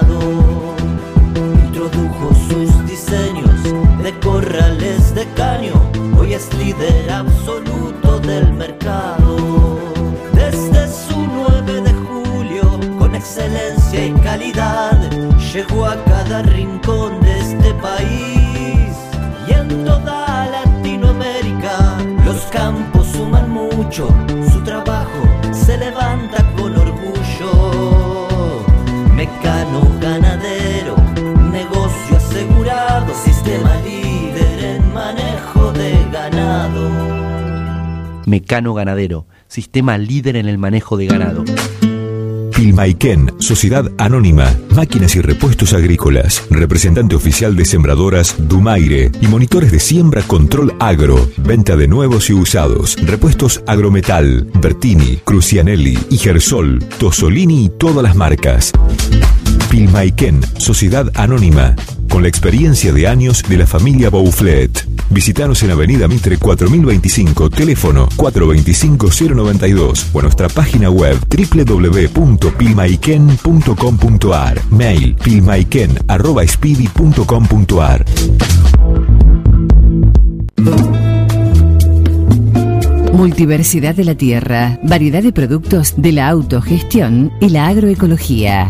Es líder absoluto del mercado. Desde su 9 de julio, con excelencia y calidad, llegó a cada rincón Mecano Ganadero, sistema líder en el manejo de ganado. Pilmaiken, Sociedad Anónima, Máquinas y Repuestos Agrícolas, representante oficial de sembradoras Dumaire y monitores de siembra Control Agro, venta de nuevos y usados, repuestos Agrometal, Bertini, Crucianelli y Gersol, Tosolini y todas las marcas. Pilmaiken, Sociedad Anónima, con la experiencia de años de la familia Bouflet. Visítanos en Avenida Mitre 4025, teléfono 425-092 o nuestra página web www.pilmaiken.com.ar, mail pilmaiken.speedy.com.ar. Multiversidad de la tierra, variedad de productos de la autogestión y la agroecología.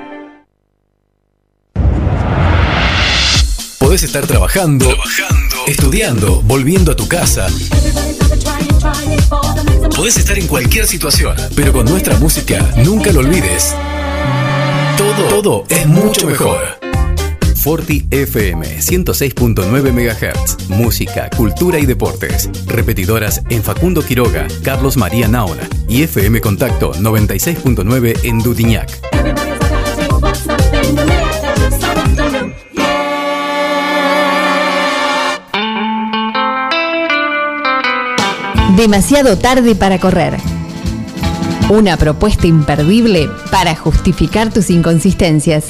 Podés estar trabajando, estudiando, volviendo a tu casa. Podés estar en cualquier situación, pero con nuestra música nunca lo olvides. Todo, todo es mucho mejor. Forti FM 106.9 MHz. Música, cultura y deportes. Repetidoras en Facundo Quiroga, Carlos María Naona y FM Contacto 96.9 en Dudiñac. Demasiado tarde para correr. Una propuesta imperdible para justificar tus inconsistencias.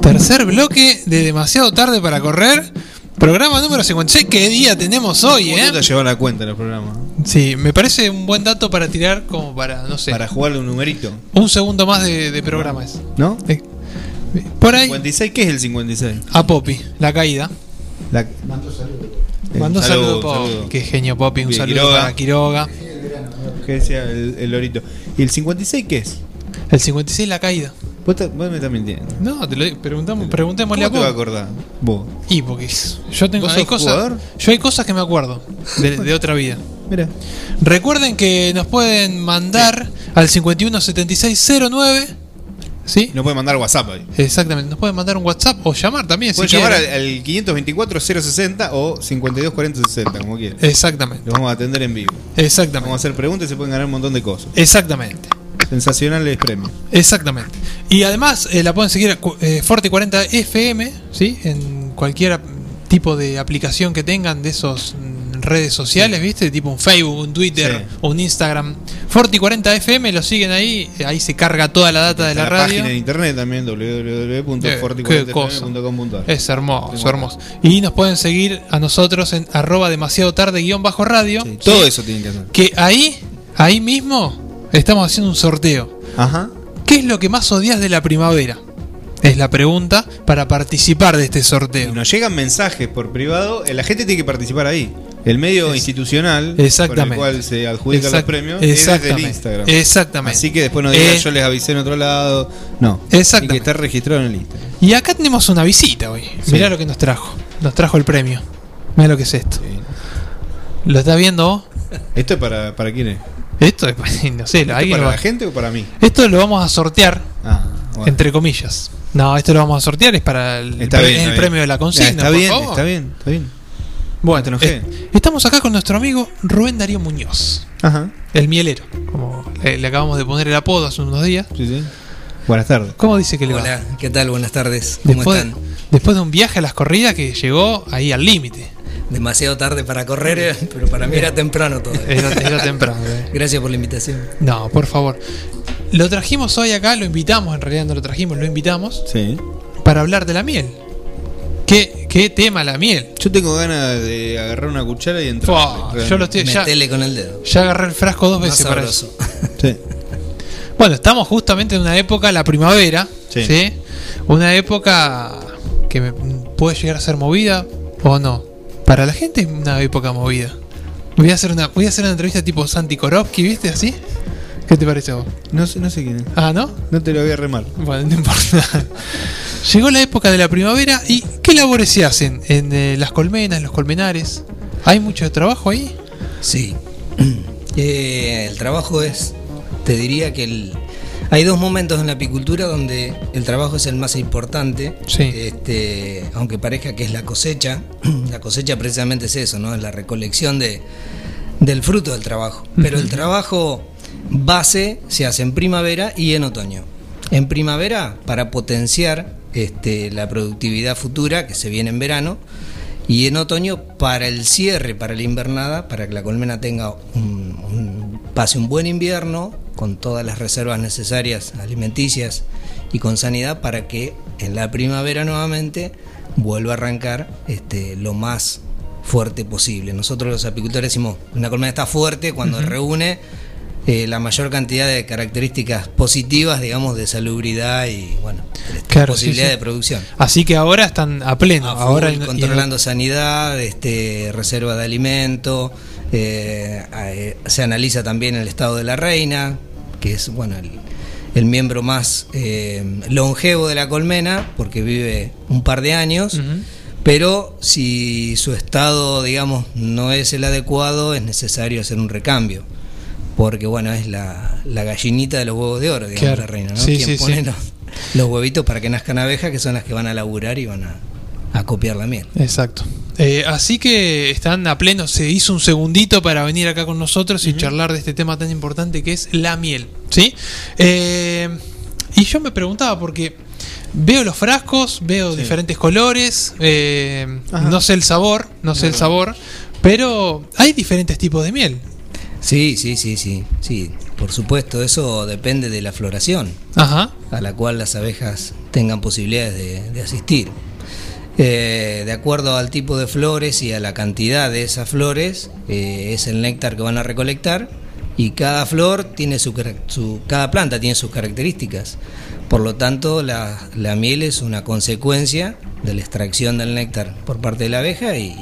Tercer bloque de demasiado tarde para correr. Programa número 56. ¿Qué día tenemos hoy, eh? te llevar la cuenta en el programa? Sí, me parece un buen dato para tirar como para, no sé. Para jugarle un numerito. Un segundo más de, de programa es. ¿No? Eh, por ahí. 56, ¿qué es el 56? A Poppy, la caída. La... Mandó Un saludo, saludo, Poppy. saludo. Qué genio Poppy, un Bien, saludo Quiroga. para Quiroga. ¿Qué decía el, el lorito? ¿Y el 56 qué es? El 56 la caída. Vos, te- vos me estás mintiendo. No, te lo preguntamos, preguntémosle ¿Cómo te a vas a acordar? Vos. Y porque yo tengo ¿Vos hay sos cosas, jugador? yo hay cosas que me acuerdo de, de otra vida. Mira. Recuerden que nos pueden mandar al 517609 ¿Sí? No puede mandar WhatsApp ahí. Exactamente, nos pueden mandar un WhatsApp o llamar también Pueden si llamar al, al 524-060 o 5240-60, como quieran. Exactamente. Los vamos a atender en vivo. Exactamente. Vamos a hacer preguntas y se pueden ganar un montón de cosas. Exactamente. Sensacionales premios. Exactamente. Y además eh, la pueden seguir eh, Forte 40 FM, ¿sí? En cualquier tipo de aplicación que tengan de esos mm, redes sociales, ¿viste? Tipo un Facebook, un Twitter Sí. o un Instagram. Forti 40 FM, lo siguen ahí, eh, ahí se carga toda la data de la, la radio. página de internet también, Eh, www.forti40fm.com.ar. Es hermoso, hermoso. Y nos pueden seguir a nosotros en arroba demasiado tarde guion bajo radio. Todo ¿sí? eso tienen que hacer. Que ahí, ahí mismo, estamos haciendo un sorteo. Ajá. ¿Qué es lo que más odias de la primavera? Es la pregunta para participar de este sorteo. Nos llegan mensajes por privado, eh, la gente tiene que participar ahí. El medio institucional Exactamente. con el cual se adjudican Exact- los premios es desde el exactamente. Instagram. Exactamente. Así que después no digan Eh, yo les avisé en otro lado. No. Exactamente. Tiene que estar registrado en el Instagram. Y acá tenemos una visita hoy. Sí. Mirá lo que nos trajo. Nos trajo el premio. Mirá lo que es esto. ¿Lo estás viendo vos? ¿Esto es para, para quién es? Esto es, no sé, ¿Esto alguien para va- la gente o para mí? Esto lo vamos a sortear, Ah, bueno. entre comillas. No, esto lo vamos a sortear, es para el, Está pre- bien, el está premio bien. de la consigna. Ya, está por bien, favor. está bien, está bien. Bueno, te enojé. eh, estamos acá con nuestro amigo Rubén Darío Muñoz. Ajá. El mielero, como le, le acabamos de poner el apodo hace unos días. Sí, sí. Buenas tardes. ¿Cómo dice que le va? Hola, ¿qué tal? Buenas tardes. ¿Cómo Después, están? después de un viaje a las corridas que llegó ahí al límite. Demasiado tarde para correr, pero para mí era temprano todo. Era, era temprano. eh. Gracias por la invitación. No, por favor. Lo trajimos hoy acá, lo invitamos, en realidad no lo trajimos, lo invitamos Sí. para hablar de la miel. ¿Qué, qué tema la miel? Yo tengo ganas de agarrar una cuchara y entrar. Fua, yo lo estoy ya, Metele con el dedo. ya agarré el frasco dos Más veces para eso. Sí. Bueno, estamos justamente en una época, la primavera, Sí. ¿sí? Una época que me- puede llegar a ser movida o no. Para la gente es una época movida. Voy a hacer una, voy a hacer una entrevista tipo Santi Korovsky, ¿viste? Así. ¿Qué te parece a vos? No sé, no sé quién es. Ah, ¿no? No te lo voy a remar. Bueno, no importa. Llegó la época de la primavera y ¿qué labores se hacen en eh, las colmenas, los colmenares? ¿Hay mucho trabajo ahí? Sí. Eh, el trabajo es, te diría que el- hay dos momentos en la apicultura donde el trabajo es el más importante. Este, aunque parezca que es la cosecha, la cosecha precisamente es eso, ¿no? Es la recolección de, del fruto del trabajo. Pero el trabajo base se hace en primavera y en otoño. En primavera para potenciar este, la productividad futura que se viene en verano y en otoño para el cierre, para la invernada, para que la colmena tenga un, un- pase un buen invierno con todas las reservas necesarias alimenticias y con sanidad para que en la primavera nuevamente vuelva a arrancar este, lo más fuerte posible. Nosotros los apicultores decimos, una colmena está fuerte cuando reúne eh, la mayor cantidad de características positivas, digamos, de salubridad y bueno, Claro, posibilidad sí, sí. de producción. Así que ahora están a pleno. A ahora controlando sanidad, este, reserva de alimento, eh, eh, se analiza también el estado de la reina, que es bueno el, el miembro más eh, longevo de la colmena, porque vive un par de años, Pero si su estado, digamos, no es el adecuado, es necesario hacer un recambio. Porque, bueno, es la, la gallinita de los huevos de oro, digamos, Claro. la reina, ¿no? Sí, Quien sí, pone sí. Los, los huevitos para que nazcan abejas, que son las que van a laburar y van a, a copiar la miel. Exacto. Eh, así que están a pleno, se hizo un segundito para venir acá con nosotros y charlar de este tema tan importante que es la miel. ¿Sí? Eh, y yo me preguntaba porque veo los frascos, veo diferentes colores, eh, no sé el sabor, no sé el sabor, pero hay diferentes tipos de miel. Sí, sí, sí, sí, sí, por supuesto, eso depende de la floración Ajá. a la cual las abejas tengan posibilidades de, de asistir. Eh, de acuerdo al tipo de flores y a la cantidad de esas flores, eh, es el néctar que van a recolectar y cada flor tiene su, su- cada planta tiene sus características. Por lo tanto, la, la miel es una consecuencia de la extracción del néctar por parte de la abeja y,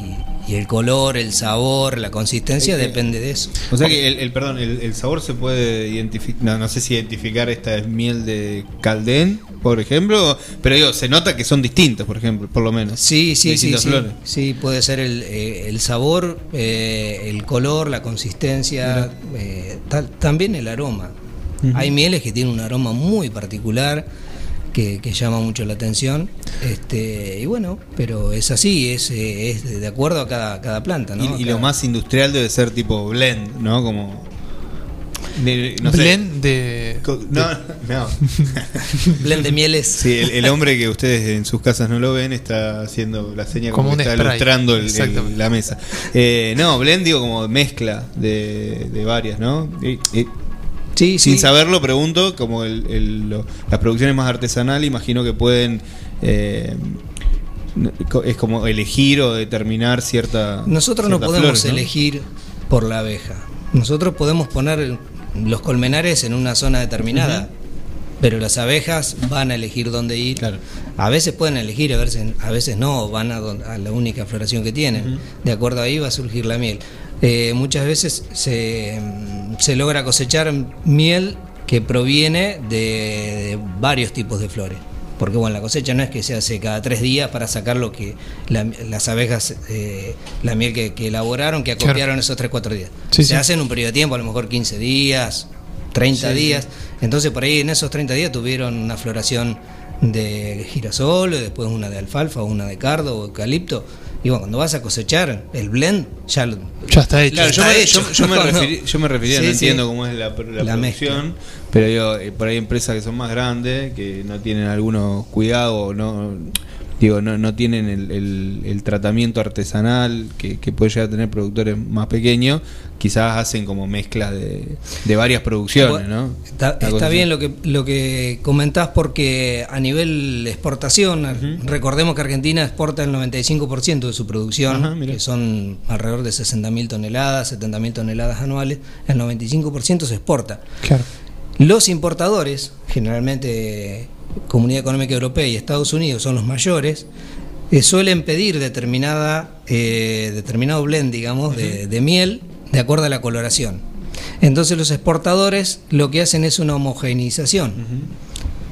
y el color, el sabor, la consistencia depende de eso. O sea que el, el- perdón, el, el sabor se puede identificar, no, no sé si identificar esta es miel de Caldén, por ejemplo, pero digo, se nota que son distintos, por ejemplo, por lo menos. Sí, sí, sí, sí. flores. Sí, puede ser el, eh, el sabor, eh, el color, la consistencia, eh, tal- también el aroma. Ujú. Hay mieles que tienen un aroma muy particular que, que llama mucho la atención. Este, y bueno, pero es así, es, es de de acuerdo a cada, cada planta, ¿no? Y, y Cada- lo más industrial debe ser tipo blend, ¿no? Como. De- no sé. Blend de. Co- No, no. Blend de mieles. Sí, el, el hombre que ustedes en sus casas no lo ven está haciendo la seña como, Como está spray. ilustrando el- el- Exactamente. la mesa. Eh, no, blend digo como mezcla de, de varias, ¿no? Y- y- Sí, sin sí. saberlo, pregunto, como el- el- lo- las producciones más artesanales, imagino que pueden. eh, es como elegir o determinar cierta. Nosotros no podemos elegir por la abeja. Nosotros podemos poner los colmenares en una zona determinada, pero las abejas van a elegir dónde ir. A veces pueden elegir, a veces, a veces no, van a, don- a la única floración que tienen. De acuerdo ahí va a surgir la miel. Eh, muchas veces se, se logra cosechar miel que proviene de, de varios tipos de flores. Porque bueno, la cosecha no es que se hace cada tres días para sacar lo que la- las abejas, eh, la miel que, que elaboraron, que Claro. acopiaron esos tres, cuatro días. Sí, se sí. hace en un periodo de tiempo, a lo mejor 15 días, 30 Sí, sí. días. Entonces por ahí en esos 30 días tuvieron una floración de girasol, después una de alfalfa, una de cardo o eucalipto. Y bueno, cuando vas a cosechar el blend, ya, lo- Ya está hecho. Claro, yo, Está me, hecho. yo- yo me yo refería, Sí, no sí. entiendo cómo es la, la La producción, pero digo, eh, por ahí empresas que son más grandes, que no tienen algunos cuidados, no, digo, no, no tienen el, el- el tratamiento artesanal que, que puede llegar a tener productores más pequeños, quizás hacen como mezclas de, de varias producciones, ¿no? Está, bien así. lo que, lo que comentás porque a nivel exportación, recordemos que Argentina exporta el 95% de su producción, Ajá, que son alrededor de 60.000 toneladas, 70.000 toneladas anuales, el 95% se exporta. Claro. Los importadores, generalmente Comunidad Económica Europea y Estados Unidos son los mayores, eh, suelen pedir determinada, eh, determinado blend, digamos, de, de miel de acuerdo a la coloración. Entonces los exportadores lo que hacen es una homogeneización.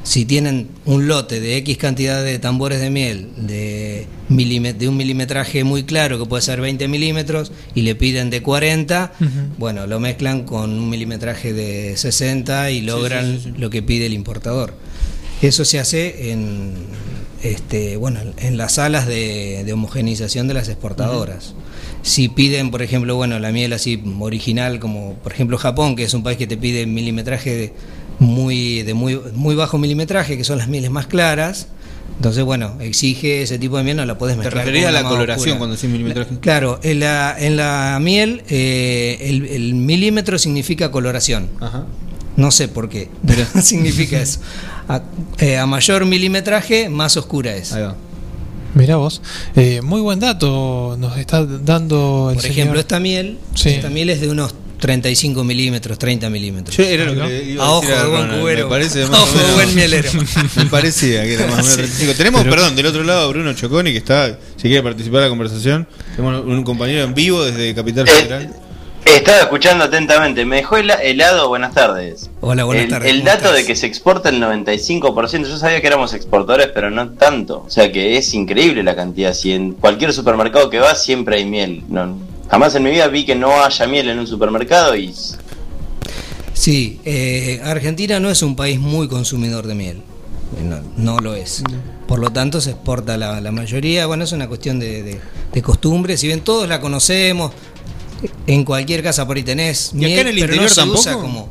Si tienen un lote de X cantidad de tambores de miel de, de un milimetraje muy claro, que puede ser 20 milímetros, y le piden de 40, bueno, lo mezclan con un milimetraje de 60 y logran lo que pide el importador. Eso se hace en, este, bueno, en las salas de, de homogeneización de las exportadoras. Si piden, por ejemplo, bueno, la miel así original, como por ejemplo Japón, que es un país que te pide milimetraje de muy, de muy, muy bajo milimetraje, que son las mieles más claras, entonces, bueno, exige ese tipo de miel, no la puedes Te mezclar. referías a la coloración oscura. cuando decís milimetraje. Claro, en la, en la miel eh, el, el milímetro significa coloración. No sé por qué, pero significa eso. A, eh, a mayor milimetraje, más oscura es. Mirá vos. Eh, muy buen dato nos está dando el Por señor. ejemplo, esta miel, Sí. esta miel es de unos 35 milímetros, 30 milímetros. Yo era lo que le iba a a ojo de buen Ronald, cubero. Me parece a más o ojo de menos- buen mielero. me parecía que era más o menos Sí. 35. Tenemos, Pero- perdón, del otro lado a Bruno Choconi que está, si quiere participar de la conversación. Tenemos un compañero en vivo desde Capital Federal. Estaba escuchando atentamente. Me dejó hela- helado. Buenas tardes. Hola, buenas el, tardes, El ¿cómo dato estás? de que se exporta el 95%. Yo sabía que éramos exportadores, pero no tanto. O sea que es increíble la cantidad. Si en cualquier supermercado que vas siempre hay miel. No, jamás en mi vida vi que no haya miel en un supermercado y Sí, eh, Argentina no es un país muy consumidor de miel. No, no lo es. Por lo tanto, se exporta la, la mayoría. Bueno, es una cuestión de, de, de costumbre. Si bien todos la conocemos, en cualquier casa por ahí tenés ¿Y acá miel, en el pero interior no se usa como.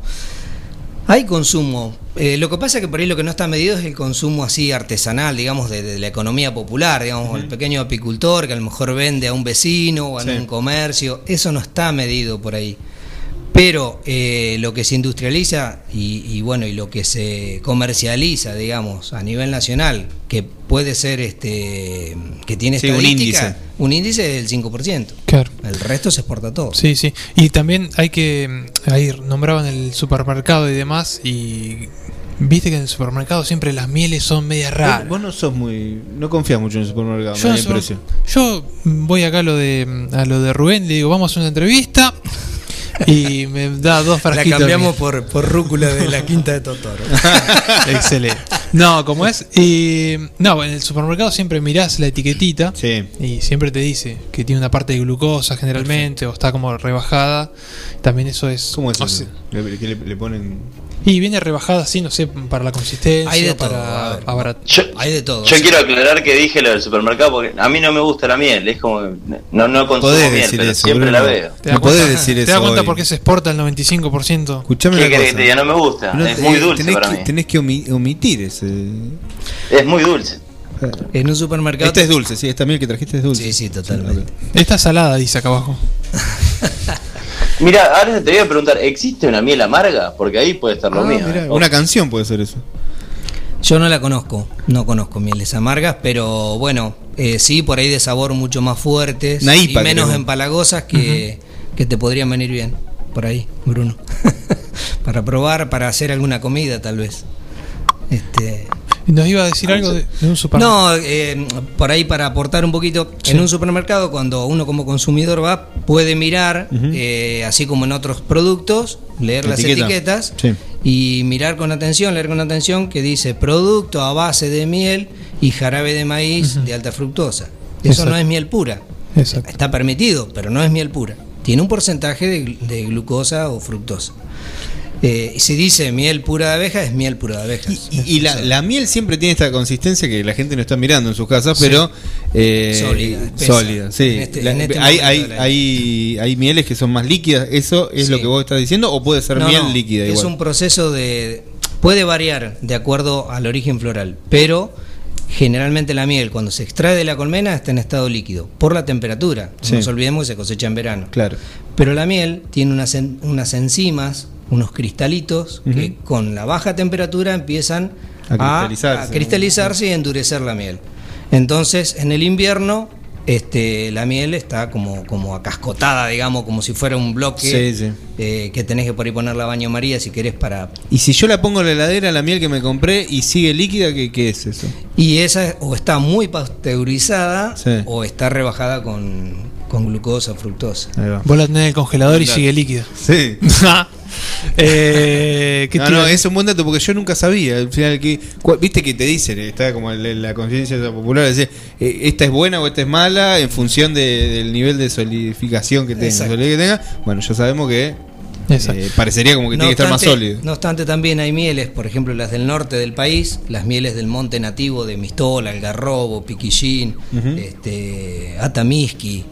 Hay consumo. Eh, lo que pasa es que por ahí lo que no está medido es el consumo así artesanal, digamos, de, de la economía popular, digamos, el pequeño apicultor que a lo mejor vende a un vecino o a Sí. un comercio. Eso no está medido por ahí. Pero eh, lo que se industrializa y, y bueno, y lo que se comercializa, digamos, a nivel nacional, que puede ser este que tiene Sí, un índice. un índice del 5%. Claro. El resto se exporta todo. Sí, sí. Y también hay que. Ahí nombraban el supermercado y demás. Y. Viste que en el supermercado siempre las mieles son medias raras. Vos, no sos muy. No confías mucho en el supermercado, Yo, me da yo voy acá a lo de a lo de Rubén, le digo, vamos a hacer una entrevista. Y me da dos La frasquitos. cambiamos por, por rúcula de la quinta de Totoro. Excelente. No, como es. Y, no, en el supermercado siempre mirás la etiquetita y siempre te dice que tiene una parte de glucosa generalmente o está como rebajada. También eso es. ¿Cómo es o eso? sea, Le- que le, le ponen. Y viene rebajada así, no sé, para la consistencia, Hay de para todo, ver. Yo, Hay de todo. yo quiero aclarar que dije lo del supermercado porque a mí no me gusta la miel. Es como. No, no consumo Podés miel, decir pero eso, siempre Bruno. la veo. ¿Te No podés cuenta- decir ¿Te eso das cuenta hoy. por qué se exporta el 95%? Escuchame ¿Qué cosa. que te diga? No me gusta. No, es eh, muy dulce tenés para que, mí. Tenés que omi- omitir ese. Es muy dulce. En un supermercado. Esta es dulce, sí, esta miel que trajiste es dulce. Sí, sí, totalmente. Esta salada dice acá abajo. Mira, ahora te voy a preguntar, ¿existe una miel amarga? Porque ahí puede estar lo Ah, mío. mirá, ¿eh? una canción puede ser eso. Yo no la conozco, no conozco mieles amargas, pero bueno, eh, sí, por ahí de sabor mucho más fuertes Una y menos creo. empalagosas que, que te podrían venir bien. Por ahí, Bruno. para probar, para hacer alguna comida tal vez. Este, Nos iba a decir algo de, de un supermercado. no, eh, por ahí para aportar un poquito, en un supermercado cuando uno como consumidor va, puede mirar, eh, así como en otros productos, leer La las etiqueta. etiquetas Sí. y mirar con atención, leer con atención que dice producto a base de miel y jarabe de maíz de alta fructosa. Eso Exacto. no es miel pura. Exacto. Está permitido, pero no es miel pura. Tiene un porcentaje de glucosa o fructosa. Eh, y si dice miel pura de abeja, es miel pura de abejas. Y, y la, la miel siempre tiene esta consistencia que la gente no está mirando en sus casas, pero. eh, Sólida, espesa. Sólida, sí. En este- La- en este hay, hay, hay, hay mieles que son más líquidas. ¿Eso es Sí. lo que vos estás diciendo? ¿O puede ser No, miel no, líquida Es igual? un proceso de. Puede variar de acuerdo al origen floral, pero generalmente la miel, cuando se extrae de la colmena, está en estado líquido, por la temperatura. Sí. No nos olvidemos que se cosecha en verano. Claro. Pero la miel tiene unas, unas enzimas, unos cristalitos, que con la baja temperatura empiezan A cristalizarse. a cristalizarse y endurecer la miel. Entonces, en el invierno, este, la miel está como, como acascotada, digamos, como si fuera un bloque Sí, sí. eh, que tenés que por ahí ponerla a baño María si querés para... Y si yo la pongo en la heladera, la miel que me compré, y sigue líquida, ¿qué, qué es eso? Y esa o está muy pasteurizada Sí. o está rebajada con, con glucosa fructosa. Ahí va. Vos la tenés en el congelador y sigue líquida. Sí. eh, ¿qué No, no, es un buen dato porque yo nunca sabía. Al final, que, viste que te dicen, está como la conciencia popular, dice, eh, esta es buena o esta es mala en función de- del nivel de solidificación que tenga. Que. Bueno, ya sabemos que eh, parecería como que No tiene que estar más sólido. No obstante, también hay mieles, por ejemplo, las del norte del país, las mieles del monte nativo de Mistola, Algarrobo, Piquillín, este, Atamiski.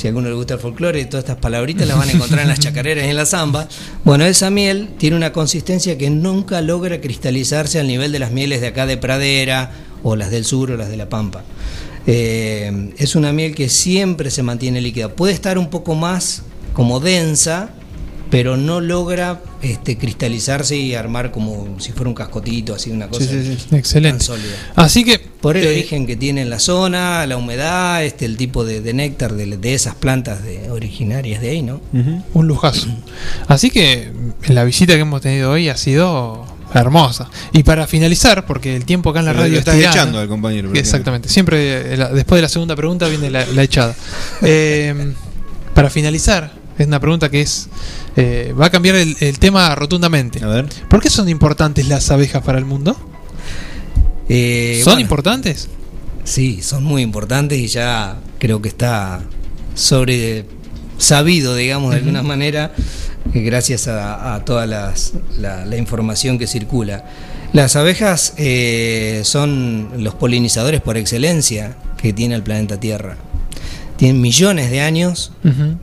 Si a alguno le gusta el folclore, todas estas palabritas las van a encontrar en las chacareras y en la zamba. Bueno, esa miel tiene una consistencia que nunca logra cristalizarse al nivel de las mieles de acá de Pradera, o las del sur, o las de La Pampa. Eh, es una miel que siempre se mantiene líquida. Puede estar un poco más como densa, pero no logra este, cristalizarse y armar como si fuera un cascotito, así una cosa Sí, sí, sí. tan Excelente. sólida. Así que. Por el eh, origen que tiene en la zona, la humedad, este, el tipo de, de néctar de, de esas plantas de, originarias de ahí, ¿no? Un lujazo. Así que la visita que hemos tenido hoy ha sido hermosa. Y para finalizar, porque el tiempo acá en la radio lo es estás tirano. echando al compañero, Exactamente. Siempre eh, la- después de la segunda pregunta viene la, la echada. Eh, para finalizar, Es una pregunta que es eh, va a cambiar el, el tema rotundamente. A ver. ¿Por qué son importantes las abejas para el mundo? Eh, ¿Son bueno, importantes? Sí, son muy importantes y ya creo que está sobre sabido, digamos, de alguna manera, eh, gracias a, a toda las- la, la información que circula. Las abejas eh, son los polinizadores por excelencia que tiene el planeta Tierra. Tienen millones de años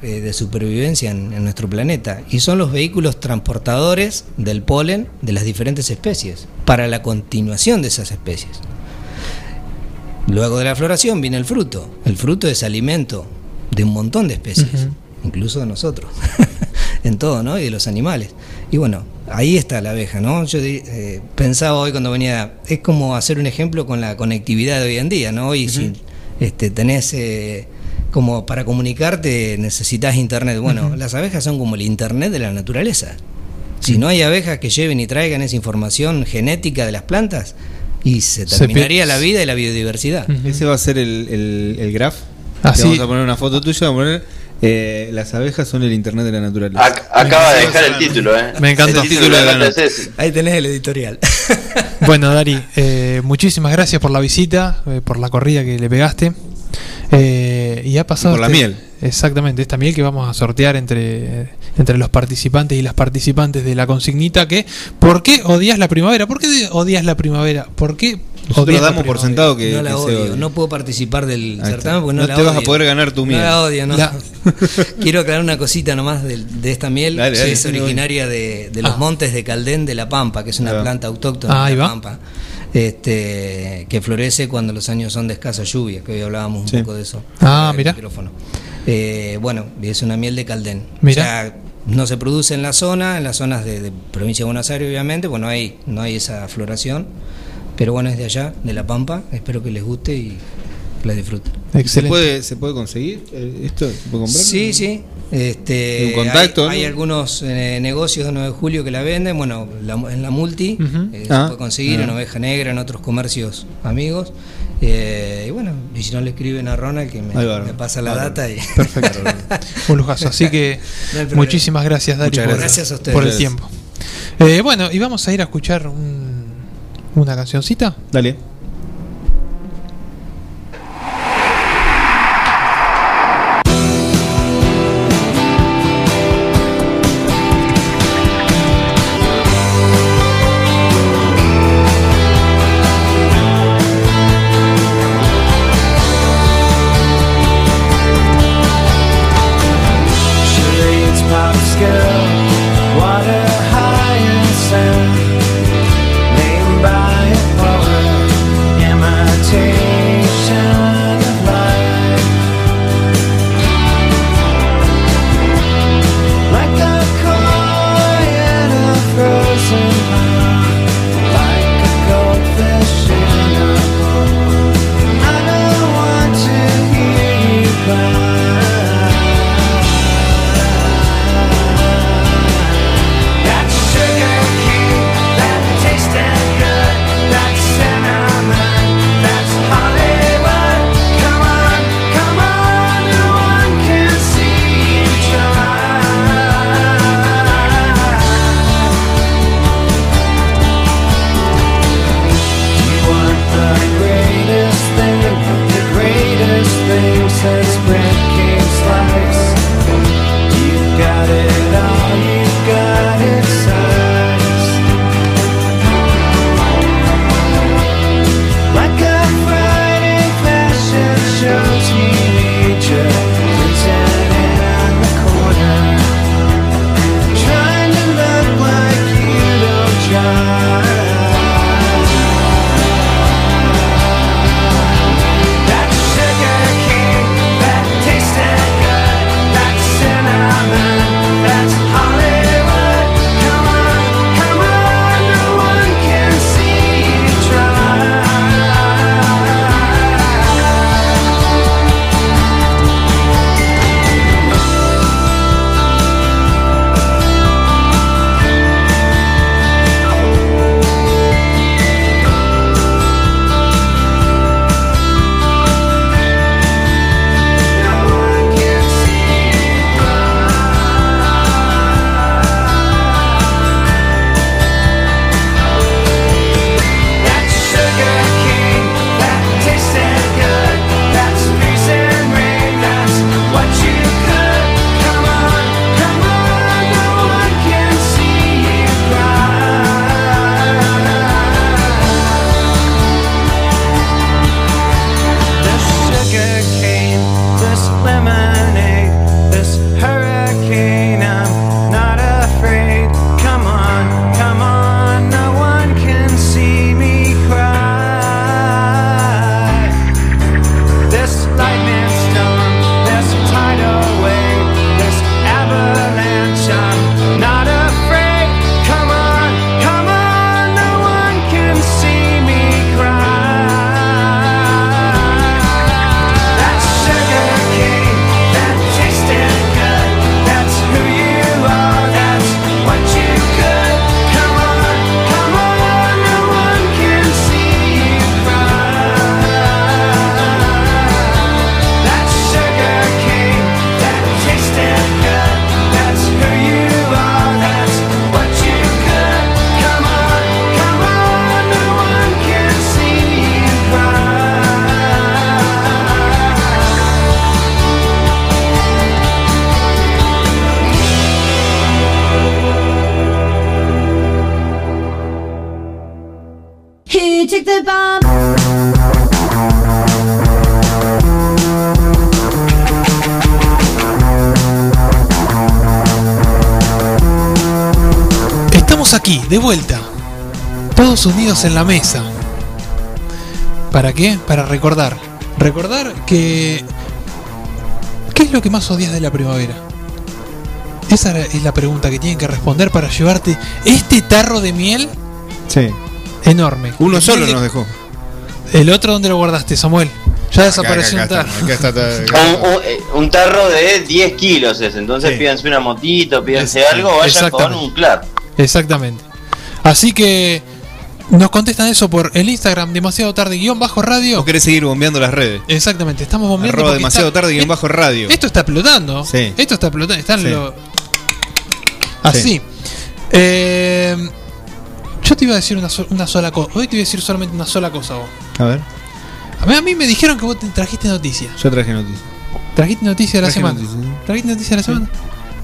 eh, de supervivencia en, en nuestro planeta y son los vehículos transportadores del polen de las diferentes especies para la continuación de esas especies. Luego de la floración viene el fruto. El fruto es alimento de un montón de especies, incluso de nosotros, en todo, ¿no? Y de los animales. Y bueno, ahí está la abeja, ¿no? Yo eh, pensaba hoy cuando venía, es como hacer un ejemplo con la conectividad de hoy en día, ¿no? Hoy si este, tenés eh, como para comunicarte necesitas internet. Bueno, las abejas son como el internet de la naturaleza. Si no hay abejas que lleven y traigan esa información genética de las plantas, y se terminaría la vida y la biodiversidad. Ese va a ser el, el, el graph. Ah, Te sí. Vamos a poner una foto tuya. Vamos a poner eh, las abejas son el internet de la naturaleza. Ac- acaba de dejar el título, ¿eh? Me encantó. El título de es ese. Ahí tenés el editorial. Bueno, Dari, eh, muchísimas gracias por la visita, eh, por la corrida que le pegaste. Eh, y ha pasado. Por la este- miel. Exactamente, esta miel que vamos a sortear entre, entre los participantes y las participantes de la consignita. Que, ¿Por qué odias la primavera? ¿Por qué odias la primavera? ¿Por qué Nosotros odias la damos por sentado que, no la que odio, no puedo participar del certamen porque no, No la te vas a poder ganar tu miel. No la odio, no. La- Quiero aclarar una cosita nomás de, de esta miel. Dale, dale, es originaria de, de los Ah. montes de Caldén de la Pampa, que es una planta autóctona Ah, ahí de la va. Este, que florece cuando los años son de escasa lluvia, que hoy hablábamos un Sí. poco de eso. Ah, micrófono. Eh, bueno, es una miel de Caldén. Mirá. O sea, no se produce en la zona, en las zonas de, de provincia de Buenos Aires, obviamente, pues no hay, no hay esa floración. Pero bueno, es de allá, de La Pampa. Espero que les guste y que la disfruten. ¿Se puede, ¿Se puede conseguir eh, esto? ¿Se puede comprar? Sí, sí. Este, ¿Un contacto, hay, algunos eh, negocios de 9 de julio que la venden. Bueno, la- en la multi eh, Ah, se puede conseguir, ah. en Oveja Negra, en otros comercios amigos. Eh, y bueno, y si no le escriben a Ronald, que me, Ahí va, me pasa la data. Y Perfecto. Un lujazo. Así que No muchísimas gracias, Muchas por, gracias. A ustedes. por el tiempo. Eh, bueno, y vamos a ir a escuchar un- una cancioncita. Dale. Aquí, de vuelta. Todos unidos en la mesa. ¿Para qué? Para recordar. Recordar que... ¿Qué es lo que más odias de la primavera? Esa es la pregunta que tienen que responder para llevarte este tarro de miel Sí. enorme. Uno solo Miel- nos dejó. ¿El otro dónde lo guardaste, Samuel? Ya desapareció acá un está, tarro. acá está, Un, un- un tarro de 10 kilos es, entonces Sí. pídanse una motito, pídanse Es- algo, vayan con un clap. Exactamente. Así que nos contestan eso por el Instagram demasiado tarde guion bajo radio. ¿O querés seguir bombeando las redes? Exactamente, estamos bombeando Arroba demasiado está- tarde guion bajo radio. Esto está explotando. Sí. Esto está explotando. Están Sí. lo- Así. Eh, yo te iba a decir una, so- una sola cosa. Hoy te iba a decir solamente una sola cosa vos. A ver, A mí, a mí me dijeron que vos te trajiste noticias. yo traje noticias. Trajiste noticias de la Traje semana. noticias, sí. Trajiste noticias de la semana.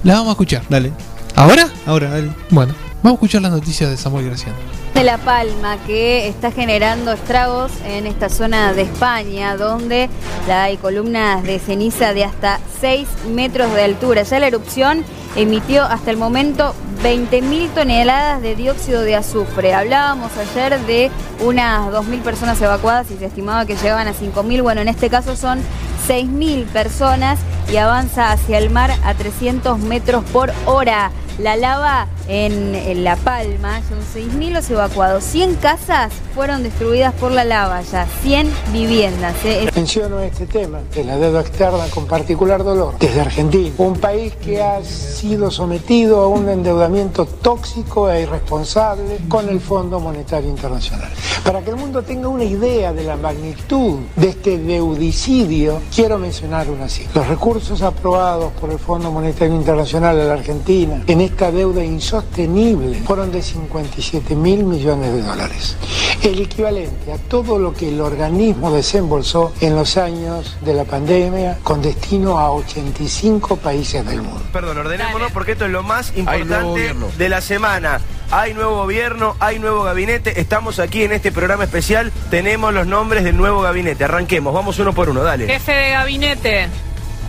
La vamos a escuchar. Dale. ¿Ahora? Ahora, dale. Bueno, vamos a escuchar las noticias de Samuel Graciano. de La Palma que está generando estragos en esta zona de España donde hay columnas de ceniza de hasta 6 metros de altura. Ya la erupción emitió hasta el momento 20.000 toneladas de dióxido de azufre. Hablábamos ayer de unas 2.000 personas evacuadas y se estimaba que llegaban a 5.000. Bueno, en este caso son 6.000 personas y avanza hacia el mar a 300 metros por hora. La lava en, La Palma, son 6.000 los evacuados. 100 casas fueron destruidas por la lava ya, 100 viviendas. ¿eh? Menciono este tema de la deuda externa con particular dolor desde Argentina, un país que ha sido sometido a un endeudamiento tóxico e irresponsable con el Fondo Monetario Internacional. Para que el mundo tenga una idea de la magnitud de este deudicidio, quiero mencionar una cifra. Los recursos aprobados por el Fondo Monetario Internacional a la Argentina en esta deuda insostenible fueron de 57 mil millones de dólares, el equivalente a todo lo que el organismo desembolsó en los años de la pandemia con destino a 85 países del mundo. Perdón, ordenémonos porque esto es lo más importante de la semana. Hay nuevo gobierno, hay nuevo gabinete. Estamos aquí en este programa especial. Tenemos los nombres del nuevo gabinete. Arranquemos, vamos uno por uno, dale. Jefe de gabinete,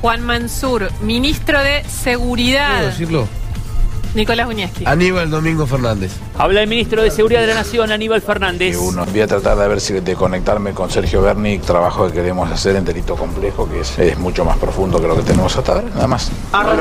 Juan Mansur. Ministro de Seguridad, ¿Puedo decirlo? Nicolás Uñeschi. Aníbal Domingo Fernández. Habla el ministro de Seguridad de la Nación, Aníbal Fernández. Uno. Voy a tratar de ver si de conectarme con Sergio Berni, trabajo que queremos hacer en delito complejo, que es, es mucho más profundo que lo que tenemos hasta ahora, nada más.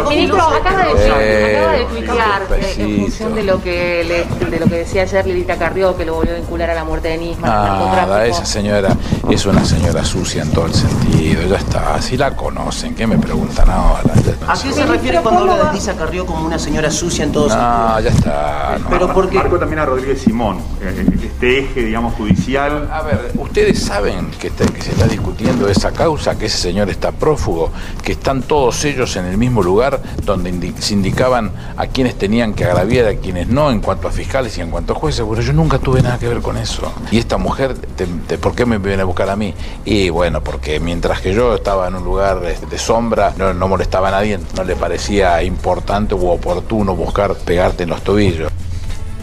Ministro, acaba de, Eh, acaba de eh, en función de lo que le- de lo que decía ayer Lilita Carrió, que lo volvió a vincular a la muerte de Nisman, Nada, esa señora es una señora sucia en todo el sentido, ya está, si la conocen, ¿qué me preguntan ahora? ¿A qué se refiere cuando habla de Lisa Carrió como una señora sucia en todo No, ya está. no. Pero porque Marco también a Rodríguez Simón, eh, este eje, digamos, judicial. A ver, ustedes saben que, está- que se está discutiendo esa causa, que ese señor está prófugo, que están todos ellos en el mismo lugar donde indi- se indicaban a quienes tenían que agraviar, a quienes no, en cuanto a fiscales y en cuanto a jueces. Bueno, yo nunca tuve nada que ver con eso. Y esta mujer, te- te- ¿por qué me viene a buscar a mí? Y bueno, porque mientras que yo estaba en un lugar este, de sombra, no, no molestaba a nadie, no le parecía importante u oportuno buscar pegarte en los tobillos.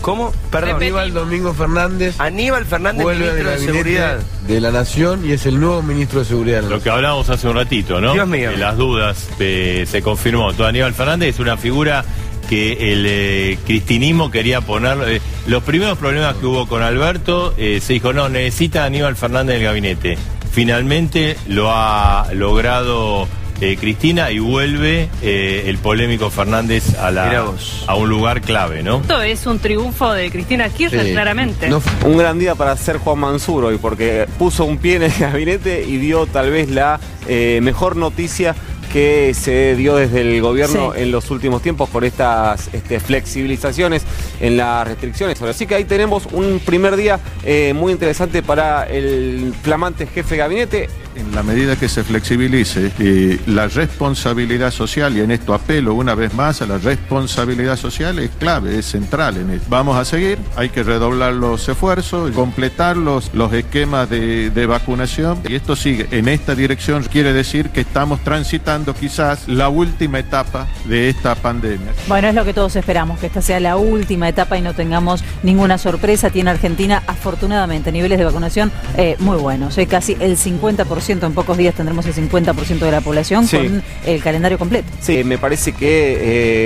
¿Cómo? Perdón. Aníbal Domingo Fernández. Aníbal Fernández, vuelve ministro de gabinete Seguridad. de la Nación y es el nuevo ministro de Seguridad. Lo que hablábamos hace un ratito, ¿no? Dios mío. De las dudas eh, se confirmó. Todo Aníbal Fernández es una figura que el eh, cristinismo quería poner. eh, los primeros problemas que hubo con Alberto, eh, se dijo, no, necesita a Aníbal Fernández en el gabinete. Finalmente lo ha logrado eh, Cristina y vuelve eh, el polémico Fernández a, la, a un lugar clave, ¿no? Esto es un triunfo de Cristina Kirchner, Sí. claramente. Un gran día para ser Juan Mansur hoy, porque puso un pie en el gabinete y dio tal vez la eh, mejor noticia que se dio desde el gobierno en los últimos tiempos por estas este, flexibilizaciones en las restricciones. Así que ahí tenemos un primer día eh, muy interesante para el flamante jefe de gabinete. En la medida que se flexibilice eh, la responsabilidad social, y en esto apelo una vez más a la responsabilidad social, es clave, es central en esto. Vamos a seguir, hay que redoblar los esfuerzos, completar los, los esquemas de, de vacunación, y esto sigue en esta dirección, quiere decir que estamos transitando quizás la última etapa de esta pandemia. Bueno, es lo que todos esperamos, que esta sea la última etapa y no tengamos ninguna sorpresa. Tiene Argentina, afortunadamente, niveles de vacunación eh, muy buenos. Eh, casi el 50%, en pocos días tendremos el 50% de la población Sí. con el calendario completo. Sí, me parece que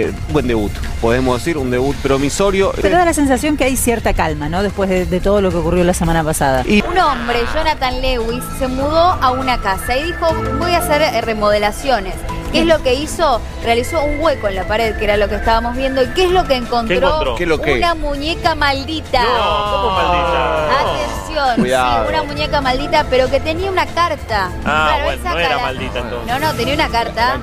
eh, buen debut. Podemos decir un debut promisorio. Pero da la sensación que hay cierta calma, ¿no? Después de, de todo lo que ocurrió la semana pasada. Un hombre, Jonathan Lewis, se mudó a una casa y dijo, voy a hacer eh, remodelaciones. ¿Qué es lo que hizo? Realizó un hueco en la pared, que era lo que estábamos viendo. ¿Y qué es lo que encontró? encontró? ¿Qué es lo que? Una muñeca maldita. ¿cómo maldita? Atención, Cuidado. sí, una muñeca maldita, pero que tenía una carta. Ah, Claro, bueno, esa no era maldita entonces. No, no, tenía una carta.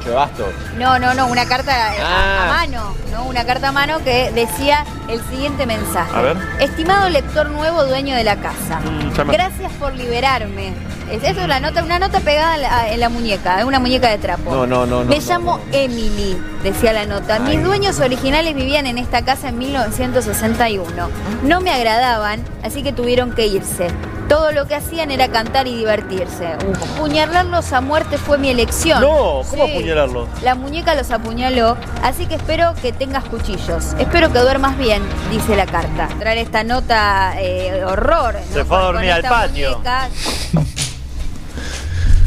No, no, no, una carta eh, a- Ah. a mano, ¿no? Una carta a mano que decía el siguiente mensaje. A ver. Estimado lector nuevo dueño de la casa, Mm, me- gracias por liberarme. Es- Eso es la nota, una nota pegada en la, en la muñeca, una muñeca de trapo. No, no, no, no, Me no, llamo Emily, decía la nota. Mis dueños originales vivían en esta casa en 1961. No me agradaban, así que tuvieron que irse. Todo lo que hacían era cantar y divertirse. Apuñalarlos a muerte fue mi elección. No, ¿cómo Sí. apuñalarlo? La muñeca los apuñaló, así que espero que tengas cuchillos. Espero que duermas bien, dice la carta. Traer esta nota eh, horror. ¿no? Se fue a dormir al patio. muñeca.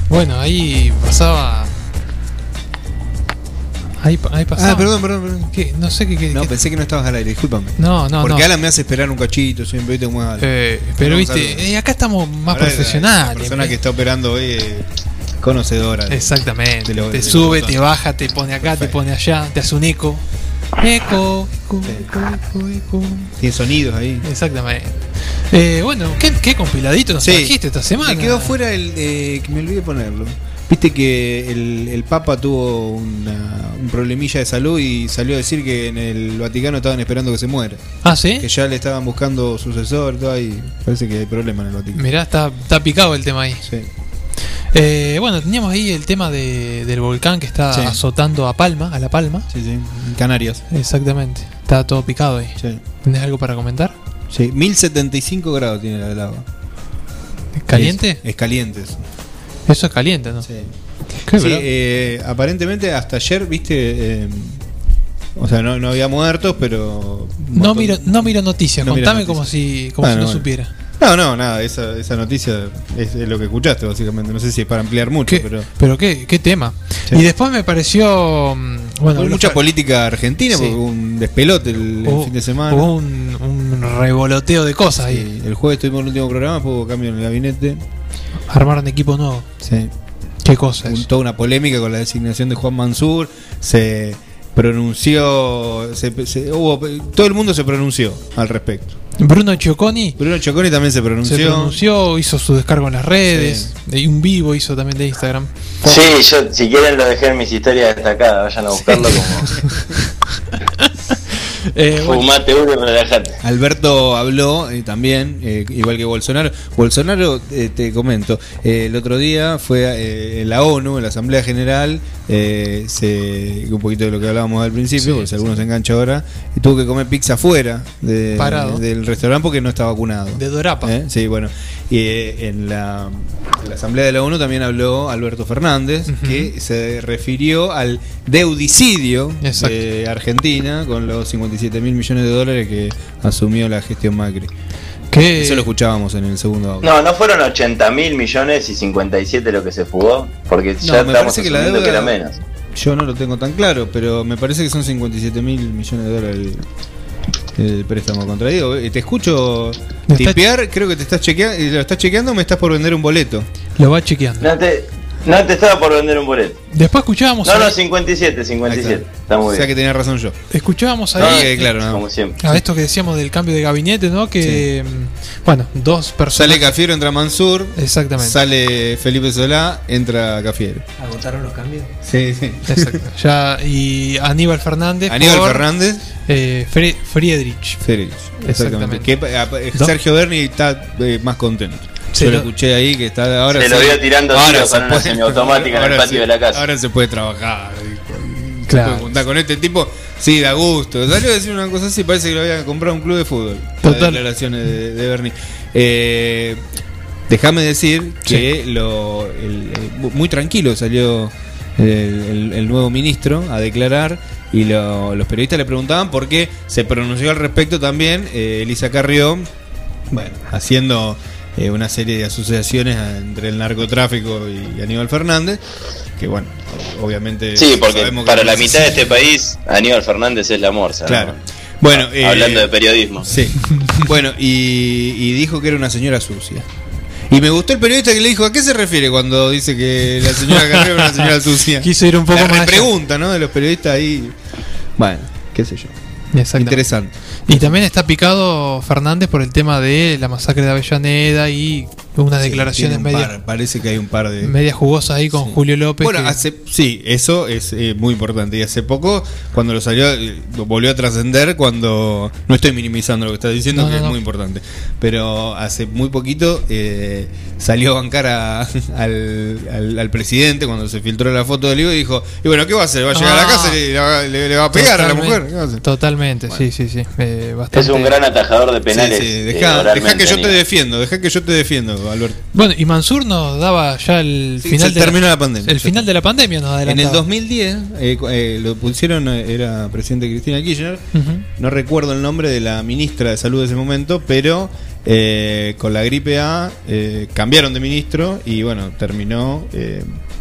Bueno, ahí pasaba. Ahí, pa- ahí pasaba. Ah, perdón, perdón, perdón. ¿Qué? No sé qué. qué- No, qué- pensé que no estabas al aire, discúlpame. No, no, Porque no. Alan me hace esperar un cachito, soy un poquito muy alto. Eh, pero viste, eh, acá estamos más Ahora, profesionales. La persona que está operando hoy es conocedora. de- Exactamente. de lo- de te sube, te baja, te pone acá, te pone allá, te hace un eco. Eco, eco, eco, eco, eco. Tiene sonidos ahí. Exactamente. Eh, bueno, ¿qué, qué compiladito nos Sí. trajiste esta semana? Me quedó fuera el. eh, que me olvidé ponerlo. Viste que el, el Papa tuvo una- un problemilla de salud y salió a decir que en el Vaticano estaban esperando que se muera. Ah, ¿sí? Que ya le estaban buscando sucesor y todo ahí. Parece que hay problema en el Vaticano. Mirá, está, está picado el tema ahí. Sí. Eh, bueno, teníamos ahí el tema de- del volcán que está Sí. azotando a Palma, a La Palma. Sí, sí. En Canarias. Exactamente. Está todo picado ahí. Sí. ¿Tenés algo para comentar? Sí, 1075 grados tiene la lava. ¿Caliente? Es, es caliente. eso. Eso es caliente, ¿no? Sí. Qué Sí, eh, aparentemente hasta ayer, viste. eh, o sea, no, no había muertos, pero. No miro, no miro noticias, No miro contame noticias. como si, como Bueno, si no bueno. supiera. No, no, nada, esa, esa noticia es, es lo que escuchaste, básicamente. No sé si es para ampliar mucho, ¿Qué- pero. Pero qué, qué tema. Sí. Y después me pareció. mm, Bueno, Hubo mucha política argentina, Sí. porque hubo un despelote el, fin de semana. Hubo un, un revoloteo de cosas ahí. El jueves tuvimos el último programa, después hubo cambio en el gabinete. Armaron equipo nuevo. Sí. Qué cosa Hubo toda una polémica con la designación de Juan Mansur. Se pronunció. se- se- hubo, todo el mundo se pronunció al respecto. Bruno Chioconi Bruno Choconi también se se pronunció. pronunció, hizo su descargo en las redes. Y un vivo hizo también de Instagram. Sí, yo si quieren lo dejé en mis historias destacadas, vayan a buscarlo como Eh, bueno, fumate uno y relajate. Alberto habló eh, también, eh, igual que Bolsonaro. Bolsonaro, eh, te comento, eh, el otro día fue eh, en la ONU, en la Asamblea General, eh, se, un poquito de lo que hablábamos al principio, porque si alguno se engancha ahora, y tuvo que comer pizza fuera de- del restaurante porque no está vacunado. de Dorapa. ¿Eh? Sí, bueno. Y eh, en, la, en la Asamblea de la ONU también habló Alberto Fernández, que se refirió al deudicidio Exacto. de Argentina con los 57 mil millones de dólares que asumió la gestión Macri. Que Eso lo escuchábamos en el segundo audio. No, no fueron 80 mil millones y 57 lo que se fugó, porque No, ya me estamos parece que la asumiendo que deuda- era menos. Yo no lo tengo tan claro, pero me parece que son 57 mil millones de dólares el, el préstamo contraído. Eh, Te escucho tipear, creo que te estás chequeando, lo estás chequeando o me estás por vender un boleto. lo va chequeando. No te, no te estaba por vender un boleto. Después escuchábamos No, ahí- no, 57, 57. Está muy O sea bien. que tenía razón yo. escuchábamos No, ahí que claro, no. Como siempre. a esto que decíamos del cambio de gabinete, ¿no? Que mm, bueno, dos personas. Sale Cafiero, entra Mansur. Exactamente. Sale Felipe Solá, entra Cafiero. ¿Agotaron los cambios? Sí, sí. Exacto. Ya, y Aníbal Fernández. Aníbal por, Fernández. eh, Fre- Friedrich. Félix. Exactamente. Exactamente. Que, eh, Sergio Berni está eh, más contento. Yo lo escuché ahí que está ahora. Se lo vio tirando tiros se con una semiautomática en el ahora patio se- de la casa. Ahora se puede trabajar. Se Claro. puede juntar con este tipo. Sí, da gusto. Salió a decir una cosa así, parece que lo había comprado un club de fútbol. Total. Las declaraciones de, de Bernie. Eh, Déjame decir que lo, el- muy tranquilo salió el, el- el nuevo ministro a declarar y lo- los periodistas le preguntaban por qué se pronunció al respecto también eh, Elisa Carrió, bueno, haciendo eh, una serie de asociaciones entre el narcotráfico y Aníbal Fernández, que bueno, obviamente... Sí, porque sabemos que para la mitad de este país, Aníbal Fernández es la morsa. ¿no? Claro. Bueno, eh, hablando de periodismo. Sí. Bueno, y, y dijo que era una señora sucia. Y me gustó el periodista que le dijo, ¿a qué se refiere cuando dice que la señora Carrero es una señora sucia? Quiso ir un poco la más pregunta, ¿no? De los periodistas ahí. Bueno, qué sé yo. Interesante. Y también está picado Fernández por el tema de la masacre de Avellaneda y unas Sí, declaraciones un medias par, parece que hay un par de... medias jugosas ahí con Julio López. Bueno, que- hace, sí, eso es eh, muy importante. Y hace poco, cuando lo salió, eh, lo volvió a trascender cuando... No estoy minimizando lo que estás diciendo, No, que no, es no. muy importante. Pero hace muy poquito eh, salió a bancar a- al, al- al presidente cuando se filtró la foto del hijo y dijo, y bueno, ¿qué va a hacer? ¿Va a llegar a la Ah. casa y le, va, le- le va a pegar a la mujer? ¿Qué va a hacer? Totalmente, sí, sí, sí. eh, Es un gran atajador de penales. Sí, sí, eh, deja, que yo te defiendo, deja que yo te defiendo, Alberto. Bueno, y Mansur nos daba ya el Sí, final se de terminó la pandemia. El final de la pandemia nos En adelantaba. el 2010 eh, eh, lo pusieron, eh, era presidente Cristina Kirchner, no recuerdo el nombre de la ministra de salud de ese momento, pero eh, con la gripe A cambiaron de ministro y bueno, terminó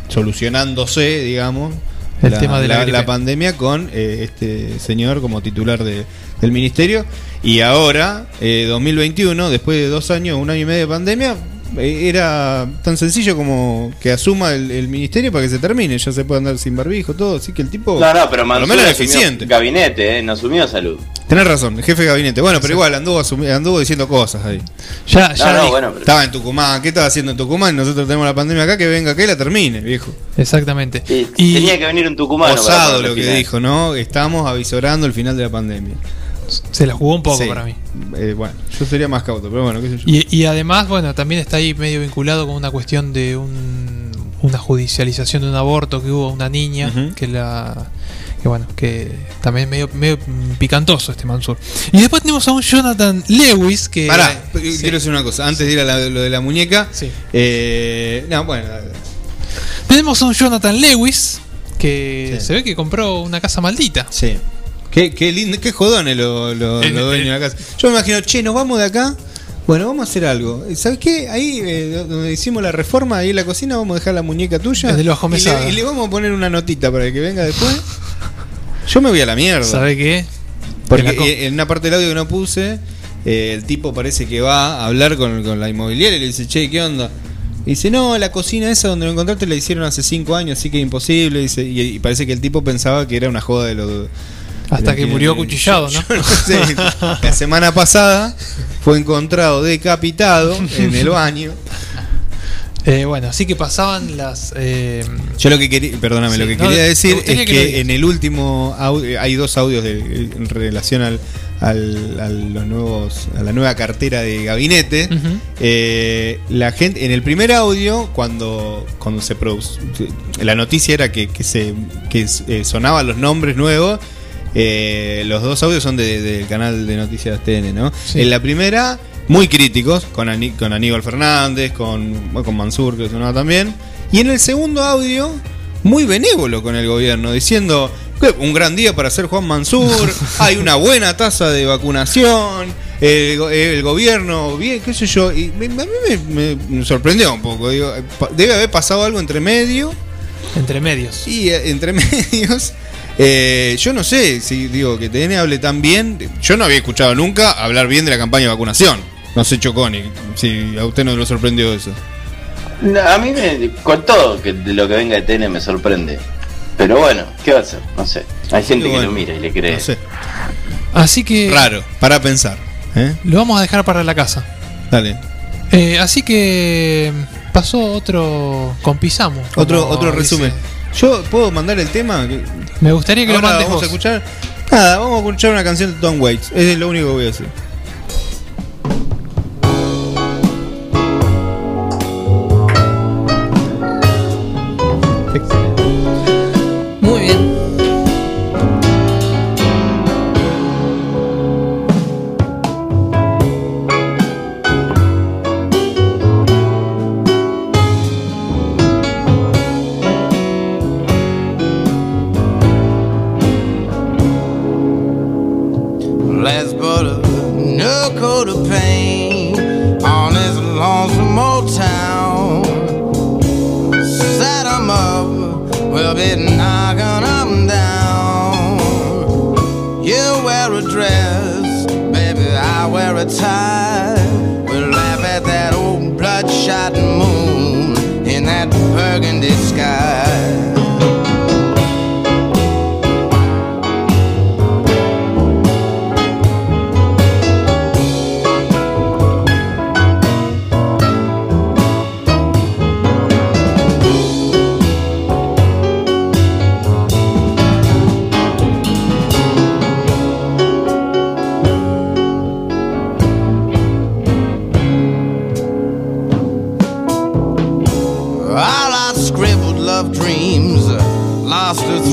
solucionándose, digamos, El tema de la pandemia con eh, este señor como titular de- del ministerio. Y ahora, eh, 2021, después de dos años, un año y medio de pandemia, era tan sencillo como que asuma el, el ministerio para que se termine. Ya se puede andar sin barbijo, todo. Así que el tipo, No, no, pero Mansur menos eficiente. gabinete, eh, no asumió salud. Tenés razón, el jefe de gabinete. Bueno, pero igual anduvo, anduvo diciendo cosas ahí. Ya, ya No, no, dijo. bueno, pero- Estaba en Tucumán. ¿Qué estaba haciendo en Tucumán? Nosotros tenemos la pandemia acá, que venga acá y la termine, viejo. Exactamente. Y tenía que venir un tucumano. para Osado lo que final. dijo, ¿no? Estamos avisorando el final de la pandemia. Se la jugó un poco Sí. para mí. Eh, bueno, yo sería más cauto, pero bueno, qué sé yo. Y, y además, bueno, también está ahí medio vinculado con una cuestión de un, una judicialización de un aborto que hubo a una niña que la que bueno, que también medio, medio picantoso este Mansur. Y después tenemos a un Jonathan Lewis que Pará, Sí. quiero decir una cosa. Antes de ir a la- lo de la muñeca. eh, no, bueno. Tenemos a un Jonathan Lewis que se ve que compró una casa maldita. Sí. Qué, qué lindo, qué jodones los lo, lo dueños de la casa. Yo me imagino, che, nos vamos de acá. Bueno, vamos a hacer algo. ¿Sabes qué? Ahí eh, donde hicimos la reforma, ahí en la cocina, vamos a dejar la muñeca tuya. Es de los y, le, y le vamos a poner una notita para que venga después. Yo me voy a la mierda. ¿Sabe qué? Porque En eh, en una parte del audio que no puse, eh, el tipo parece que va a hablar con, con la inmobiliaria y le dice, che, ¿qué onda? Y dice, no, la cocina esa donde lo encontraste la hicieron hace cinco años, así que imposible. Dice, y, y parece que el tipo pensaba que era una joda de los... Hasta que murió acuchillado, ¿no? yo no sé. La semana pasada fue encontrado decapitado en el baño. Eh, bueno, así que pasaban las. eh, Yo lo que quería, perdóname, Sí, lo que no, quería decir es que en el último audio, hay dos audios de- en relación al, al- a los nuevos, a la nueva cartera de gabinete. Eh, la gente, en el primer audio, cuando, cuando se produce, la noticia era que, que se que sonaban los nombres nuevos. Eh, los dos audios son de- del canal de noticias TN, ¿no? Sí. En la primera, muy críticos, con, Ani- con Aníbal Fernández, con, bueno, con Mansur, que sonaba también. Y en el segundo audio, muy benévolo con el gobierno, diciendo que un gran día para ser Juan Mansur, hay una buena tasa de vacunación, el, go- el gobierno, bien, qué sé yo. Y me- a mí me, me sorprendió un poco. Digo, pa- debe haber pasado algo entre medio. entre medios. Y eh, entre medios. Eh, yo no sé si digo que TN hable tan bien. Yo no había escuchado nunca hablar bien de la campaña de vacunación. No sé, Choconi, si a usted no lo sorprendió eso. No, a mí me, con todo que de lo que venga de TN me sorprende. Pero bueno, ¿qué va a hacer? No sé. Hay gente que lo mira y le cree. No sé. Así que. Raro, para pensar. ¿eh? Lo vamos a dejar para la casa. Dale. Eh, así que. Pasó otro. Con Pisamo. Otro, otro dice. resumen. ¿Yo puedo mandar el tema? Me gustaría que lo mandes vamos vos. a escuchar. Nada, vamos a escuchar una canción de Tom Waits. Es lo único que voy a hacer. time. We'll laugh at that old bloodshot moon in that burgundy sky.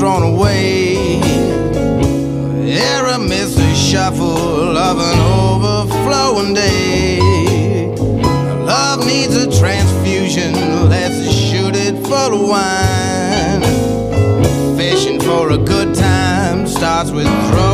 Thrown away. Aramis a shuffle of an overflowing day. Love needs a transfusion, let's shoot it full of wine. Fishing for a good time starts with throwing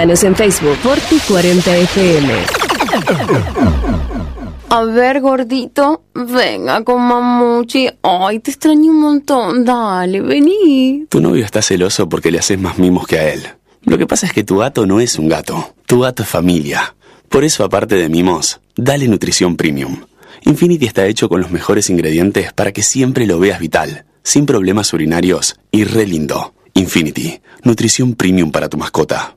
Búscanos en Facebook Forti40FM. A ver, gordito, venga con mamuchi. Ay, te extraño un montón. Dale, vení. Tu novio está celoso porque le haces más mimos que a él. Lo que pasa es que tu gato no es un gato. Tu gato es familia. Por eso, aparte de mimos, dale nutrición premium. Infinity está hecho con los mejores ingredientes para que siempre lo veas vital, sin problemas urinarios y re lindo. Infinity, nutrición premium para tu mascota.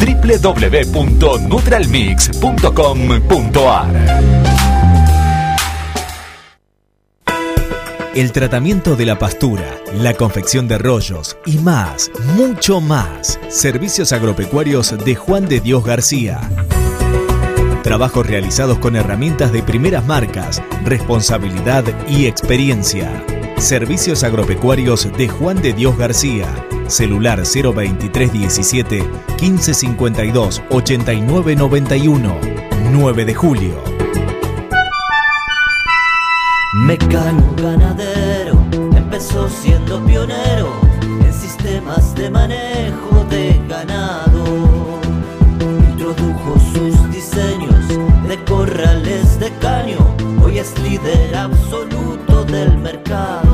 www.neutralmix.com.ar. El tratamiento de la pastura, la confección de rollos y más, mucho más. Servicios agropecuarios de Juan de Dios García. Trabajos realizados con herramientas de primeras marcas, responsabilidad y experiencia. Servicios agropecuarios de Juan de Dios García. Celular 02317 1552 8991. 9 de julio. Mecano ganadero, empezó siendo pionero en sistemas de manejo de ganado. Introdujo sus diseños de corrales de caño, hoy es líder absoluto del mercado.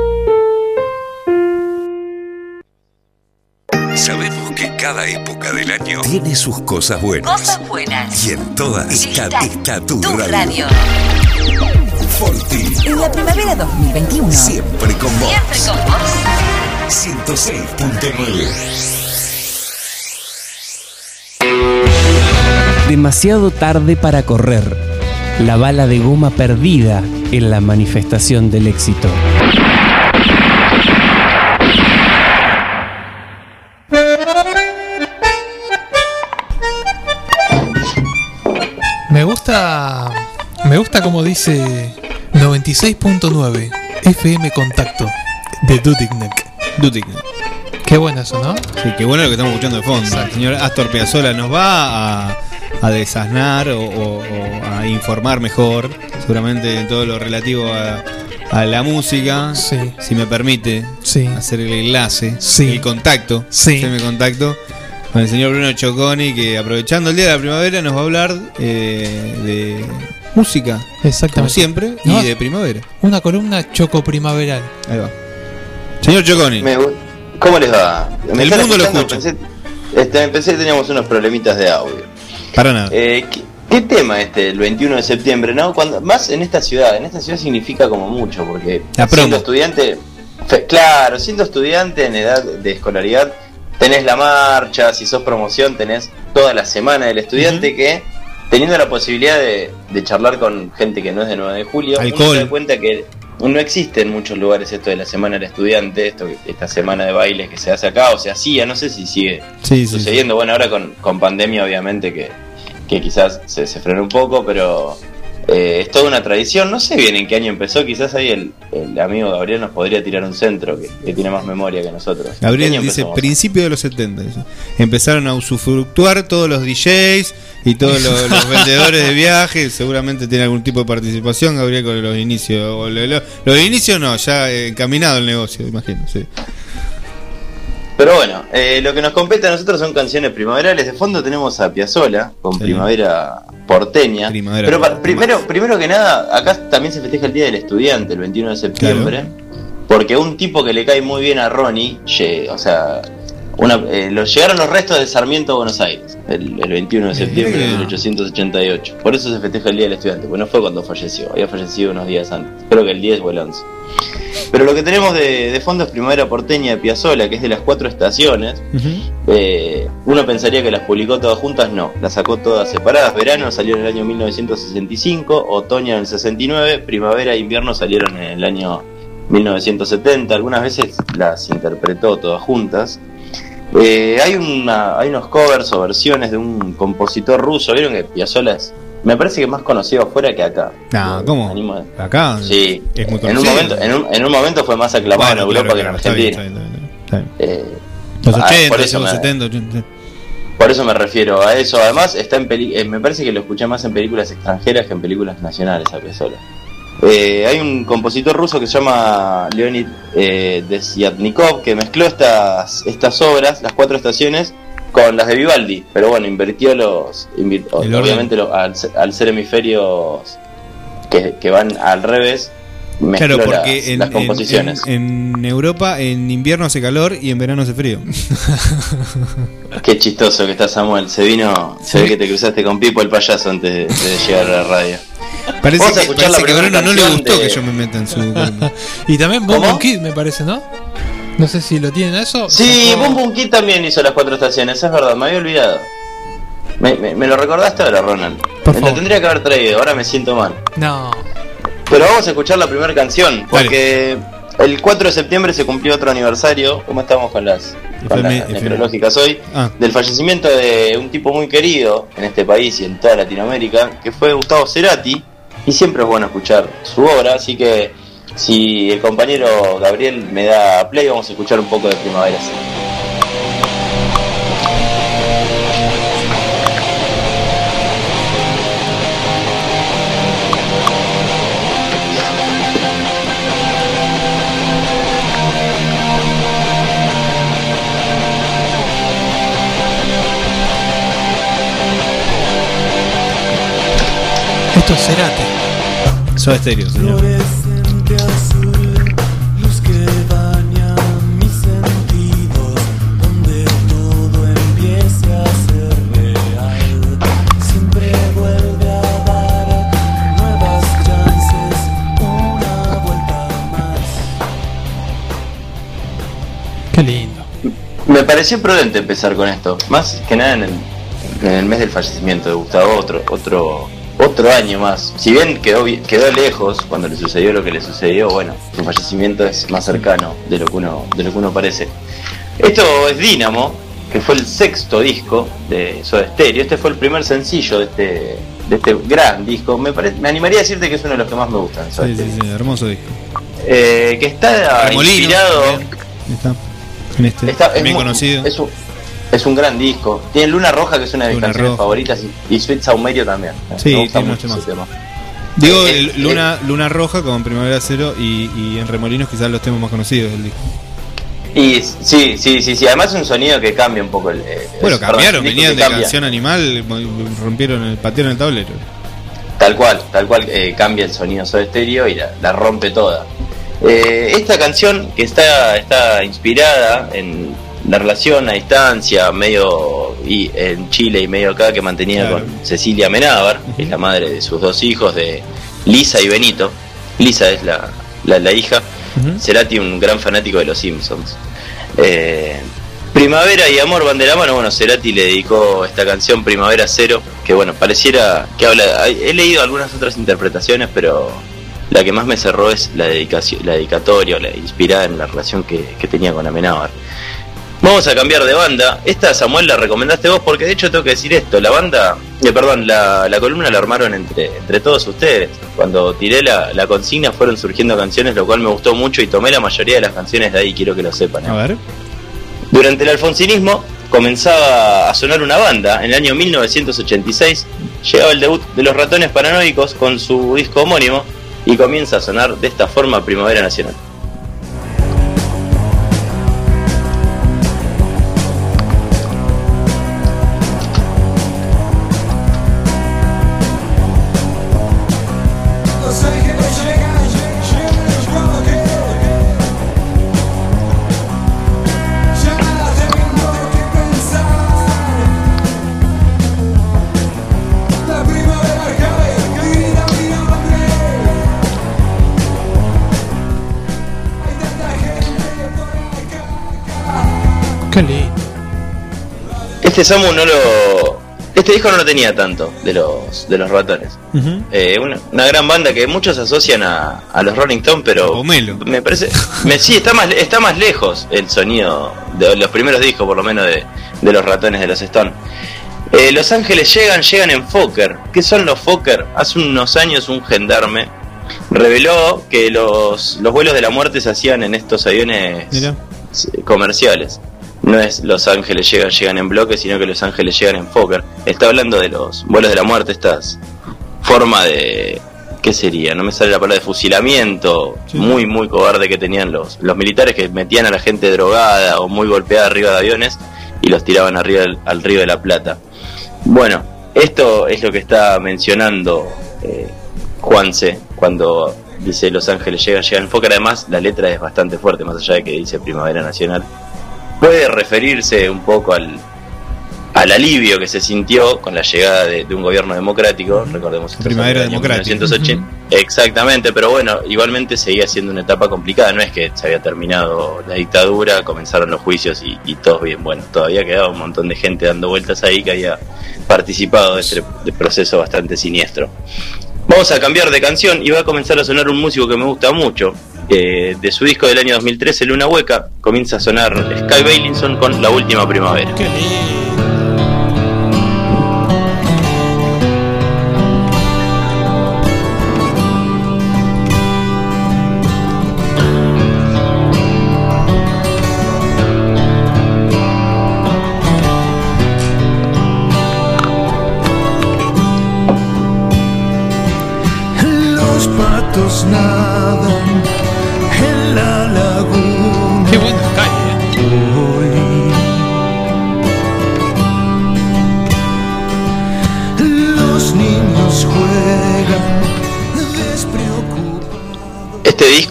Cada época del año tiene sus cosas buenas. Cosas buenas. Y en todas está, está tu, Tu radio. radio. Forti, En la primavera 2021. siempre con vos. Siempre con vos. 106.9. Demasiado tarde para correr. La bala de goma perdida en la manifestación del éxito. Gusta. Me gusta como dice 96.9 FM Contacto de Dudiknek. Dudiknek. Qué bueno eso, ¿no? Sí, qué bueno lo que estamos escuchando de fondo. El señor Astor Piazzolla nos va a, a desasnar o, o- o a informar mejor, seguramente en todo lo relativo a, a la música. Si me permite hacer el enlace, el contacto, hacerme contacto con el señor Bruno Choconi, que aprovechando el día de la primavera nos va a hablar eh, de música, Exactamente. como siempre, No, y de primavera. Una columna choco primaveral. Ahí va. Señor Choconi. Me ¿Cómo les va? El mundo lo escuchando? Pensé, este, pensé que teníamos unos problemitas de audio. Para nada. Eh, ¿qué, qué tema este, el 21 de septiembre? no Cuando Más en esta ciudad. En esta ciudad significa como mucho, porque siendo estudiante, fe- claro, siendo estudiante en edad de escolaridad, tenés la marcha, si sos promoción, tenés toda la semana del estudiante que, teniendo la posibilidad de, de charlar con gente que no es de 9 de julio, uno Alcohol. se da cuenta que no existe en muchos lugares esto de la semana del estudiante, esto, esta semana de bailes que se hace acá, o se hacía, no sé si sigue Sí, sí, sucediendo. Bueno, ahora con, con pandemia obviamente que, que quizás se, se frenó un poco, pero eh, es toda una tradición. No sé bien en qué año empezó, quizás ahí el, el amigo Gabriel nos podría tirar un centro que, que tiene más memoria que nosotros. ¿En qué Gabriel dice principio de los 70. dice. Empezaron a usufructuar todos los DJs y todos los, los vendedores de viajes. Seguramente tiene algún tipo de participación, Gabriel, con los inicios. O lo- lo- Los inicios no, ya encaminado el negocio, imagino. Sí. Pero bueno, eh, lo que nos compete a nosotros son canciones primaverales. De fondo tenemos a Piazzola con Sí. Primavera Porteña. Primavera Pero para- primero, primero que nada, acá también se festeja el Día del Estudiante, el 21 de septiembre. Porque un tipo que le cae muy bien a Ronnie, o sea, una, eh, lo- llegaron los restos de Sarmiento a Buenos Aires el, el 21 de septiembre de 1888. Por eso se festeja el Día del Estudiante, porque no fue cuando falleció, había fallecido unos días antes. Creo que el 10 o el 11. Pero lo que tenemos de, de fondo es Primavera Porteña de Piazzola, que es de las cuatro estaciones. Eh, uno pensaría que las publicó todas juntas, no, las sacó todas separadas. Verano salió en el año 1965, otoño en el 69, primavera e invierno salieron en el año 1970. Algunas veces las interpretó todas juntas. Eh, hay, una, hay unos covers o versiones de un compositor ruso. Vieron que Piazzolla es me parece que es más conocido afuera que acá. No, ¿cómo? Animo- Acá Sí, es muy en un, momento, en, un, en un momento fue más aclamado Bueno, en Europa claro, que en Argentina. está bien, está bien, está bien. Eh, Los ah, 80, por eso los me- 70, 80. Por eso me refiero a eso. Además, está en peli- eh, me parece que lo escuché más en películas extranjeras que en películas nacionales a Piazzolla. Eh, hay un compositor ruso que se llama Leonid eh, Desyatnikov que mezcló estas, estas obras, las cuatro estaciones, con las de Vivaldi. Pero bueno, invirtió los. invir- El orden. obviamente, lo- al, ser- al ser hemisferios que, que van al revés, Claro, porque las, en, las en- composiciones. en- en Europa en invierno hace calor y en verano hace frío. Qué chistoso que está Samuel. Se vino, se ve que te cruzaste con Pipo el payaso antes de, de llegar a la radio. Parece Vamos a que, escuchar parece la que Bruno no le gustó de- que yo me meta en su. Y también. Boom Kid, me parece, ¿no? No sé si lo tienen a eso. Sí, Boom Boom Kid también hizo las cuatro estaciones, es verdad, me había olvidado. Me, me- me lo recordaste ahora, Ronald. Por me favor. lo tendría que haber traído, ahora me siento mal. No. Pero vamos a escuchar la primera canción, porque el 4 de septiembre se cumplió otro aniversario. ¿Cómo estamos con las, con las necrológicas hoy? Ah. Del fallecimiento de un tipo muy querido en este país y en toda Latinoamérica, que fue Gustavo Cerati. Y siempre es bueno escuchar su obra, así que si el compañero Gabriel me da play, vamos a escuchar un poco de Primavera. Una vuelta más. Qué lindo. Me pareció prudente empezar con esto, más que nada en el, en el mes del fallecimiento de Gustavo, otro, otro, otro año más. Si bien quedó, quedó lejos cuando le sucedió lo que le sucedió, bueno, su fallecimiento es más cercano de lo que uno, de lo que uno parece. Esto es Dínamo, que fue el sexto disco de Soda Stereo. Este fue el primer sencillo de este, de este gran disco. Me, pare- me animaría a decirte que es uno de los que más me gustan. Soda Sí, sí, Stereo. sí, hermoso disco. Eh, que está Remolinos inspirado. Está. En este, Está- es bien muy- conocido. Es un, es un gran disco. Tiene Luna Roja, que es una de mis Luna canciones Roja. favoritas, y, y Sweet Saumerio también. Sí, Me gusta tiene mucho tema. Digo, Eh, el- eh, Luna, Luna Roja con Primavera Cero y, y en Remolinos quizás los temas más conocidos del disco. Y sí, sí, sí, sí. Además es un sonido que cambia un poco el. eh, Bueno, cambiaron, perdón, venían de cambia. Canción Animal, rompieron el patearon el tablero. Tal cual, tal cual eh, cambia el sonido Soda Stereo y la, la rompe toda. Eh, esta canción que está, está inspirada en la relación a distancia, medio y en Chile y medio acá que mantenía Claro. con Cecilia Menábar, que es la madre de sus dos hijos, de Lisa y Benito. Lisa es la, la, la hija. Cerati, un gran fanático de los Simpsons. Eh, Primavera y Amor van de la mano. Bueno, Cerati le dedicó esta canción Primavera Cero, que bueno, pareciera que habla. He leído algunas otras interpretaciones, pero la que más me cerró es la dedicación, la dedicatoria, la inspirada en la relación que, que tenía con Amenábar. Vamos a cambiar de banda. Esta Samuel la recomendaste vos porque de hecho tengo que decir esto, la banda, eh, perdón, la, la columna la armaron entre, entre todos ustedes. Cuando tiré la, la consigna fueron surgiendo canciones, lo cual me gustó mucho y tomé la mayoría de las canciones de ahí, quiero que lo sepan. ¿eh? A ver. Durante el alfonsinismo comenzaba a sonar una banda. En el año 1986 llegaba el debut de los ratones paranoicos con su disco homónimo y comienza a sonar de esta forma Primavera Nacional. Qué lindo. Este Samu no lo. Este disco no lo tenía tanto de los, de los ratones. Eh, una, una gran banda que muchos asocian a, a los Rolling Stones, pero me parece, me, sí está más está más lejos el sonido de los primeros discos, por lo menos de, de los ratones de los Stones. Eh, los ángeles llegan, llegan en Fokker. ¿Qué son los Fokker? Hace unos años un gendarme reveló que los, los vuelos de la muerte se hacían en estos aviones Mira. comerciales. No es Los Ángeles llegan, llegan en bloque, sino que Los Ángeles llegan en Fokker. Está hablando de los vuelos de la muerte, estas forma de... ¿Qué sería? No me sale la palabra de fusilamiento muy, muy cobarde que tenían los, los militares que metían a la gente drogada o muy golpeada arriba de aviones y los tiraban arriba del- al río de la Plata. Bueno, esto es lo que está mencionando eh, Juanse cuando dice Los Ángeles llegan, llegan en Fokker. Además, la letra es bastante fuerte, más allá de que dice Primavera Nacional. Puede referirse un poco al, al alivio que se sintió con la llegada de, de un gobierno democrático. Recordemos Primavera democrática. 1980. Exactamente, pero bueno, igualmente seguía siendo una etapa complicada. No es que se había terminado la dictadura, comenzaron los juicios y, y todo bien. Bueno, todavía quedaba un montón de gente dando vueltas ahí que había participado de este de proceso bastante siniestro. Vamos a cambiar de canción y va a comenzar a sonar un músico que me gusta mucho. de su disco del año 2013, Luna Hueca, comienza a sonar Sky Bailinson con La Última Primavera.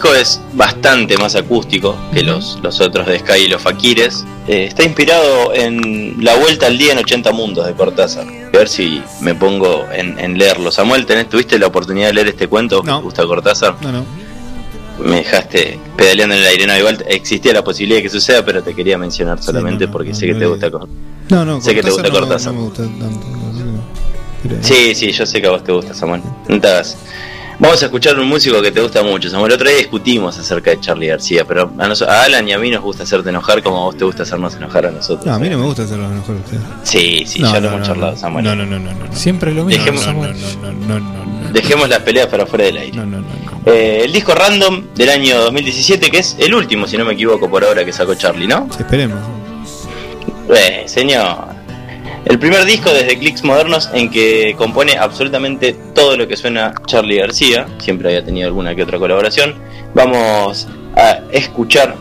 Disco es bastante más acústico que los, los otros de Sky y los Fakires. Eh, está inspirado en La Vuelta al Día en 80 Mundos de Cortázar. A ver si me pongo en, en leerlo. Samuel, ¿tenés, ¿tuviste la oportunidad de leer este cuento? ¿Te gusta Cortázar? No, no. Me dejaste pedaleando en el aire. No, igual existía la posibilidad de que suceda, pero te quería mencionar solamente porque sé que te gusta Cor- No, no, Sé que te gusta no- Cortázar. No, me gusta tanto. Pero- Sí, sí, yo sé que a vos te gusta, Samuel. No te hagas. Vamos a escuchar un músico que te gusta mucho, Samuel. El otro día discutimos acerca de Charlie García, pero a, nos- a Alan y a mí nos gusta hacerte enojar como a vos te gusta hacernos enojar a nosotros. No, a mí no me gusta hacerlo mejor que ustedes. Sí, sí, No, ya lo no, hemos no, charlado, no. Samuel. No, no, no, no, no. Siempre lo mismo, Dejemos, Samuel. dejemos las peleas para fuera del aire. Eh, el disco random del año 2017, que es el último, si no me equivoco, por ahora que sacó Charlie, ¿no? Esperemos. Eh, señor. El primer disco desde Clicks Modernos en que compone absolutamente todo lo que suena Charlie García. Siempre había tenido alguna que otra colaboración. Vamos a escuchar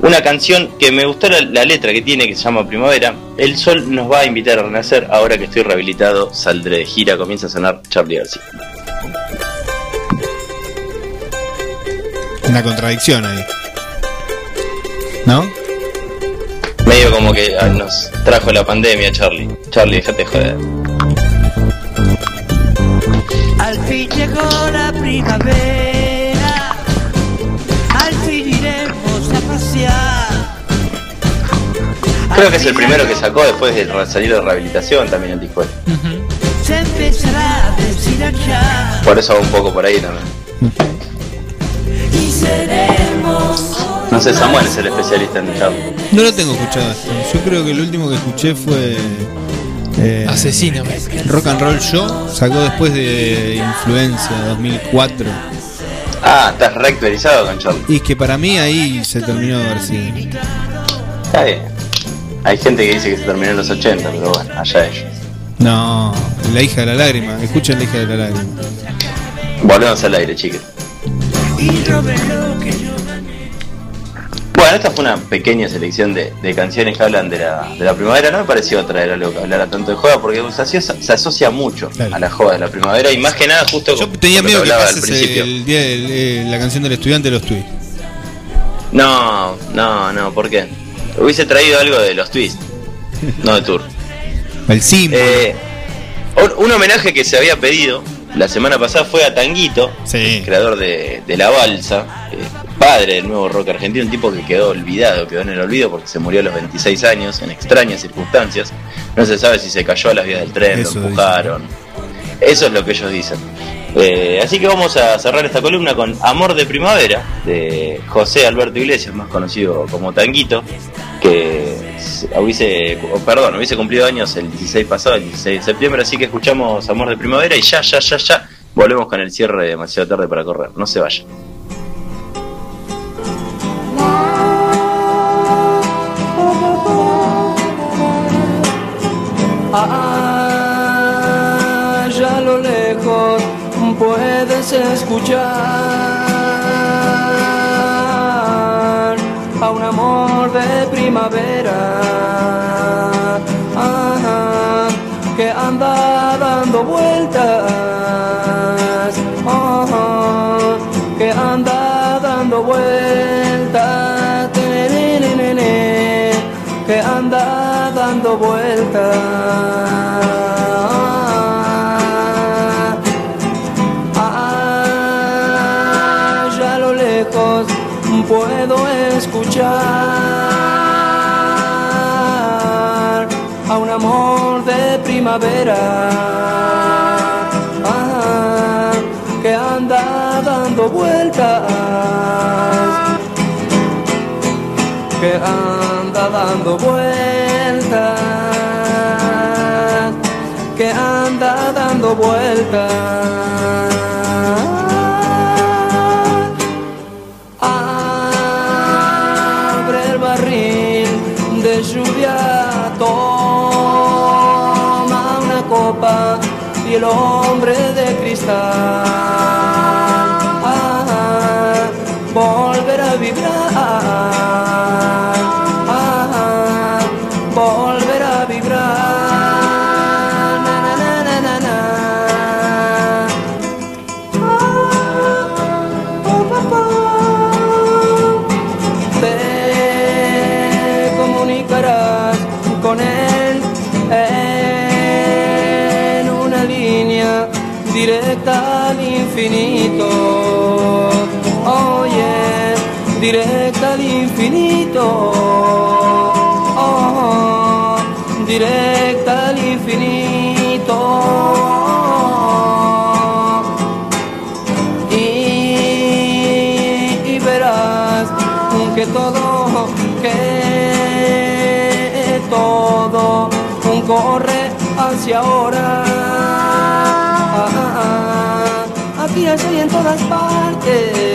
una canción que me gustó la, la letra que tiene, que se llama Primavera. El sol nos va a invitar a renacer. Ahora que estoy rehabilitado, saldré de gira. Comienza a sonar Charlie García. Una contradicción ahí. ¿No? Medio como que nos trajo la pandemia, Charlie. Charlie, déjate joder. Al fin llegó la primavera, al fin iremos a pasear. Creo que es el primero que sacó después de salir de rehabilitación también el disco. este. Se empezará a deshilachar Por eso va un poco por ahí también. y. No sé, Samuel es el especialista en Charlie. No lo tengo escuchado esto. Yo creo que el último que escuché fue. Eh, Asesíname. Rock and Roll Show. Sacó después de Influencia 2004. Ah, estás reactualizado con Charlie. Y que para mí ahí se terminó García. Está bien. Hay gente que dice que se terminó en los 80, pero bueno, allá ellos. No, la hija de la lágrima. Escuchen la hija de la lágrima. Volvemos al aire, chicos. Y robé lo que yo Bueno, esta fue una pequeña selección de, de canciones que hablan de la, de la primavera. No me pareció traer algo que hablara tanto de joda, porque se asocia, se asocia mucho a la joda de la primavera y más que nada justo Yo Tenía miedo que hablaba al pases principio. el día del- eh, la canción del estudiante de los tweets. No, no, no, ¿por qué? Hubiese traído algo de los twists, no de Tour. El sim. Eh, un, un homenaje que se había pedido la semana pasada fue a Tanguito, creador de, de La Balsa, eh, padre del nuevo rock argentino, un tipo que quedó olvidado, quedó en el olvido porque se murió a los 26 años en extrañas circunstancias. No se sabe si se cayó a las vías del tren, Eso lo empujaron. Eso es lo que ellos dicen. Eh, así que vamos a cerrar esta columna con Amor de Primavera, de José Alberto Iglesias, más conocido como Tanguito, que hubiese, hubiese- perdón, hubiese cumplido años el 16 pasado, el 16 de septiembre, así que escuchamos Amor de Primavera y ya, ya, ya, ya volvemos con el cierre de demasiado tarde para correr. No se vayan. Puedes escuchar a un amor de primavera ajá, que anda dando vueltas, ajá, que anda dando vueltas, que anda dando vueltas. A un amor de primavera. Ajá, que anda dando vueltas, que anda dando vueltas, que anda dando vueltas. El hombre de cristal directa al infinito. y, verás que todo, que todo corre hacia ahora. Ah, ah, ah. Aquí, allá y en todas partes.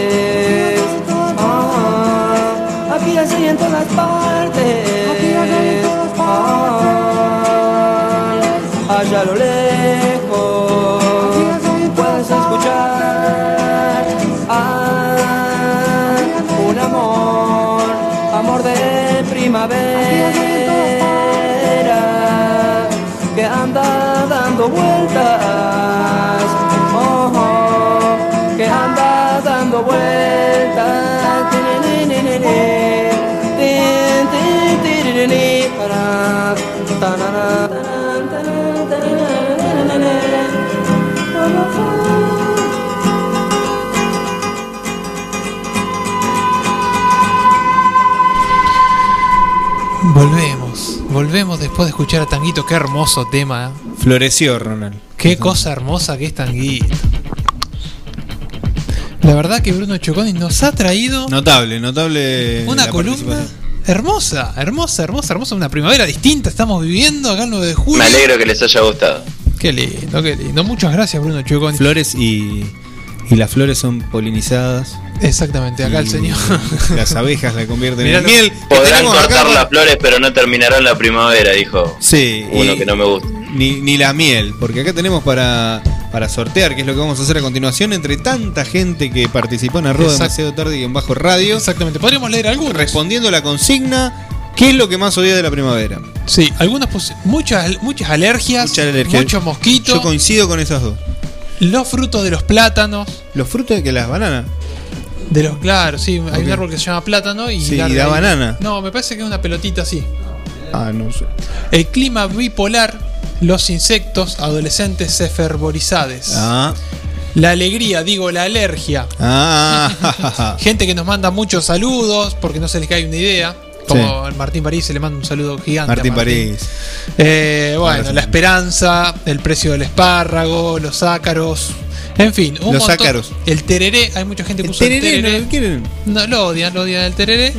Después de escuchar a Tanguito, qué hermoso tema. ¿eh? Floreció, Ronald. Qué cosa hermosa que es Tanguito. La verdad que Bruno Choconi nos ha traído Notable, notable. una la columna hermosa, hermosa, hermosa, hermosa, una primavera distinta estamos viviendo acá el 9 de julio. Me alegro que les haya gustado. Qué lindo, qué lindo. Muchas gracias Bruno Choconi. Flores y, y las flores son polinizadas. Exactamente, acá el señor. Las abejas la convierten Mirá en miel. Podrán acá- cortar las flores, pero no terminarán la primavera, dijo Sí, uno que no me gusta. Ni, ni la miel, porque acá tenemos para, para sortear, que es lo que vamos a hacer a continuación, entre tanta gente que participó en arroba Exacto. demasiado tarde y en bajo radio. Exactamente, podríamos leer algunos. Respondiendo a la consigna, ¿qué es lo que más odia de la primavera? Sí, algunas muchas muchas alergias, Mucha alergia. muchos mosquitos, Yo coincido con esas dos. los frutos de los plátanos, Los frutos de que las bananas. De los claro, sí, hay un árbol que se llama plátano y, Sí, y da banana. No, me parece que es una pelotita así. Ah, no sé. El clima bipolar, los insectos adolescentes efervorizades. Ah. La alegría, digo, la alergia. Ah. Gente que nos manda muchos saludos porque no se les cae una idea. Como el Martín París, se le manda un saludo gigante. a Martín París. Eh, bueno, la esperanza, el precio del espárrago, los ácaros. En fin, un Los montón- ácaros. El tereré, hay mucha gente que el tereré, tereré. ¿no lo quieren? No, lo odian, lo odian el tereré.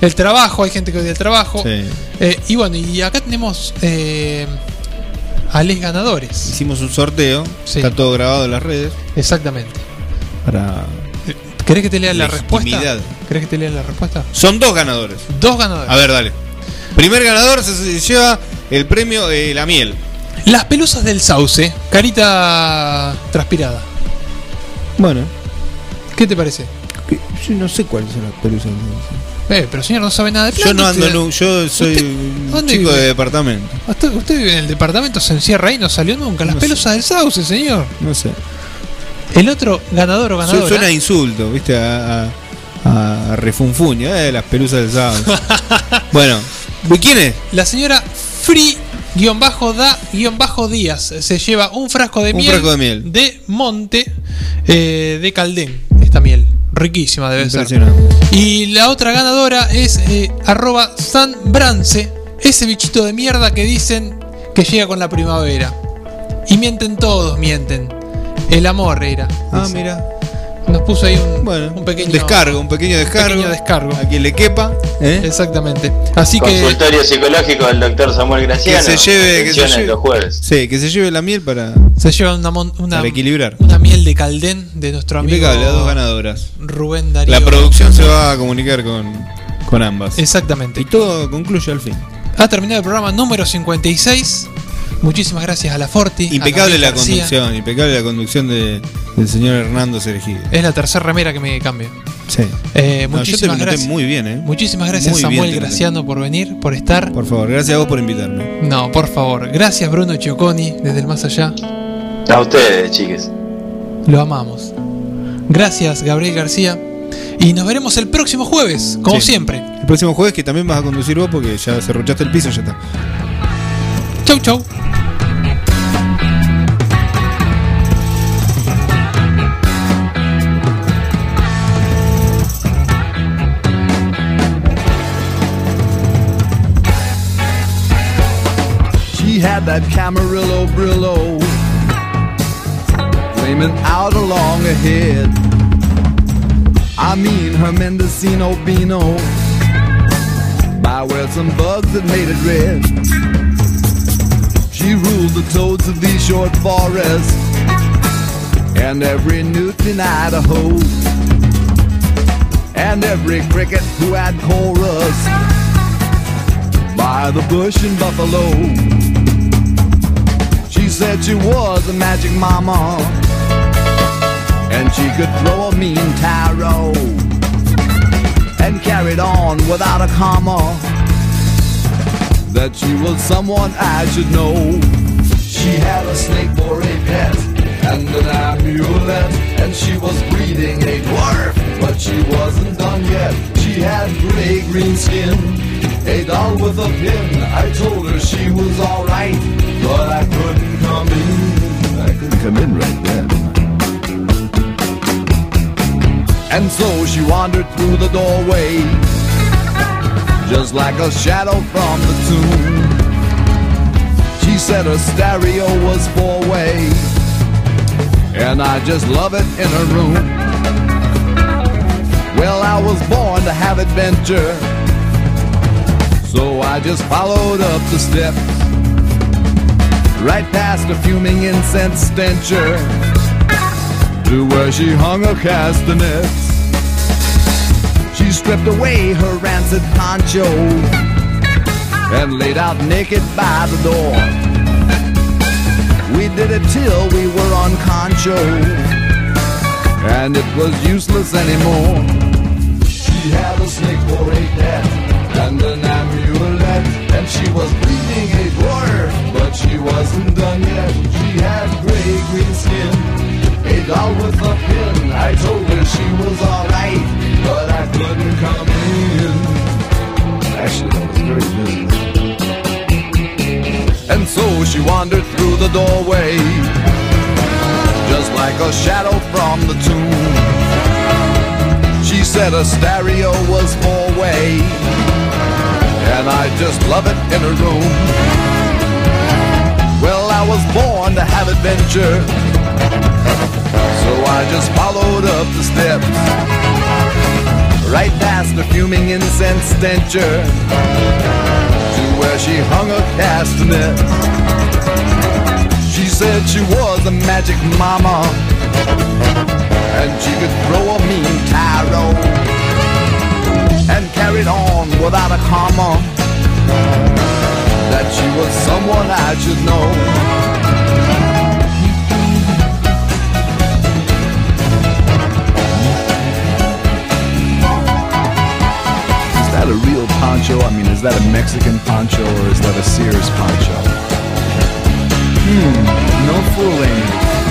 El trabajo, hay gente que odia el trabajo. Sí. Eh, y bueno, y acá tenemos eh, a les ganadores. Hicimos un sorteo. Sí. Está todo grabado en las redes. Exactamente. Para. ¿Querés que te lea la respuesta? ¿Querés que te lea la respuesta? Son dos ganadores. Dos ganadores. A ver, dale. Primer ganador se, se lleva el premio eh, La Miel. Las pelusas del sauce, carita transpirada. Bueno. ¿Qué te parece? Yo no sé cuáles son las pelusas. Eh, pero señor no sabe nada de Yo no ando en un- Yo soy ¿Usted- un dónde chico vive? de departamento. Usted, usted vive en el departamento, se encierra ahí, no salió nunca. Las No sé. pelusas del sauce, señor. No sé. El otro ganador o Su- ganadora. Suena a insulto, ¿viste? A, a, a refunfuño, eh, las pelusas del sábado. bueno, ¿y quién es? La señora Free-da-díaz se lleva un frasco de Un miel. frasco de miel. de Monte eh, de Caldén. Esta miel. Riquísima debe ser. Y la otra ganadora es eh, arroba sanbrance. Ese bichito de mierda que dicen que llega con la primavera. Y mienten todos, mienten. El amor era. Ah, dice. mira. Nos puso ahí un, un pequeño Descargo, un pequeño descargo. pequeño descargo. A quien le quepa. ¿eh? Exactamente. Así que Consultorio psicológico del doctor Samuel Que Graciano. se lleve, que se lleve. los jueves. Sí, que se lleve la miel para, se lleva una, una, para equilibrar. una miel de Caldén de nuestro amigo Impecable, las dos ganadoras. Rubén Darío. La producción se va a comunicar con, con ambas. Exactamente. Y todo concluye al fin. Ha terminado el programa número 56. Muchísimas gracias a la Forti. Impecable la García. conducción, impecable la conducción de, del señor Hernando Sergio. Es la tercera remera que me cambia. Sí. Eh, No, yo te muchísimas gracias. muy bien, ¿eh? Muchísimas gracias Muy Samuel. Graciano por venir, por estar. Por favor, gracias a vos por invitarme. No, por favor. Gracias Bruno Chioconi desde el más allá. A ustedes, chiques. Lo amamos. Gracias Gabriel García. Y nos veremos el próximo jueves, como Sí. siempre. El próximo jueves que también vas a conducir vos porque ya cerruchaste el piso, ya está. She had that Camarillo Brillo flaming out along ahead. I mean her Mendocino Beano by where some bugs had made it red. She ruled the toads of these short forests. And every newt in Idaho. And every cricket who had chorus. By the bush in Buffalo. She said she was a magic mama. And she could throw a mean tarot. And carried on without a comma that she was someone I should know. She had a snake for a pet and an amulet, and she was breeding a dwarf, but she wasn't done yet. She had gray green skin, a doll with a pin. I told her she was alright, but I couldn't come in. I couldn't come in right then. And so she wandered through the doorway, just like a shadow from the tomb. She said her stereo was four way, and I just love it in her room. Well, I was born to have adventure, so I just followed up the steps, right past a fuming incense stencher, to where she hung her castanets. She stripped away her rancid poncho and laid out naked by the door. We did it till we were on concho, and it was useless anymore. She had a snake for a pet and an amulet, and she was breeding a dwarf, but she wasn't done yet. She had gray green skin, a doll with a pin. I told her she was alright, but I couldn't come in. Actually, I was very busy. And so she wandered through the doorway, just like a shadow from the tomb. She said a stereo was four way, and I just love it in a room. Well, I was born to have adventure, so I just followed up the steps. Right past the fuming incense stencher to where she hung a castanet. She said she was a magic mama and she could throw a mean tarot and carried on without a comma that she was someone I should know. That a real poncho? I mean, is that a Mexican poncho or is that a Sears poncho? Hmm, no fooling.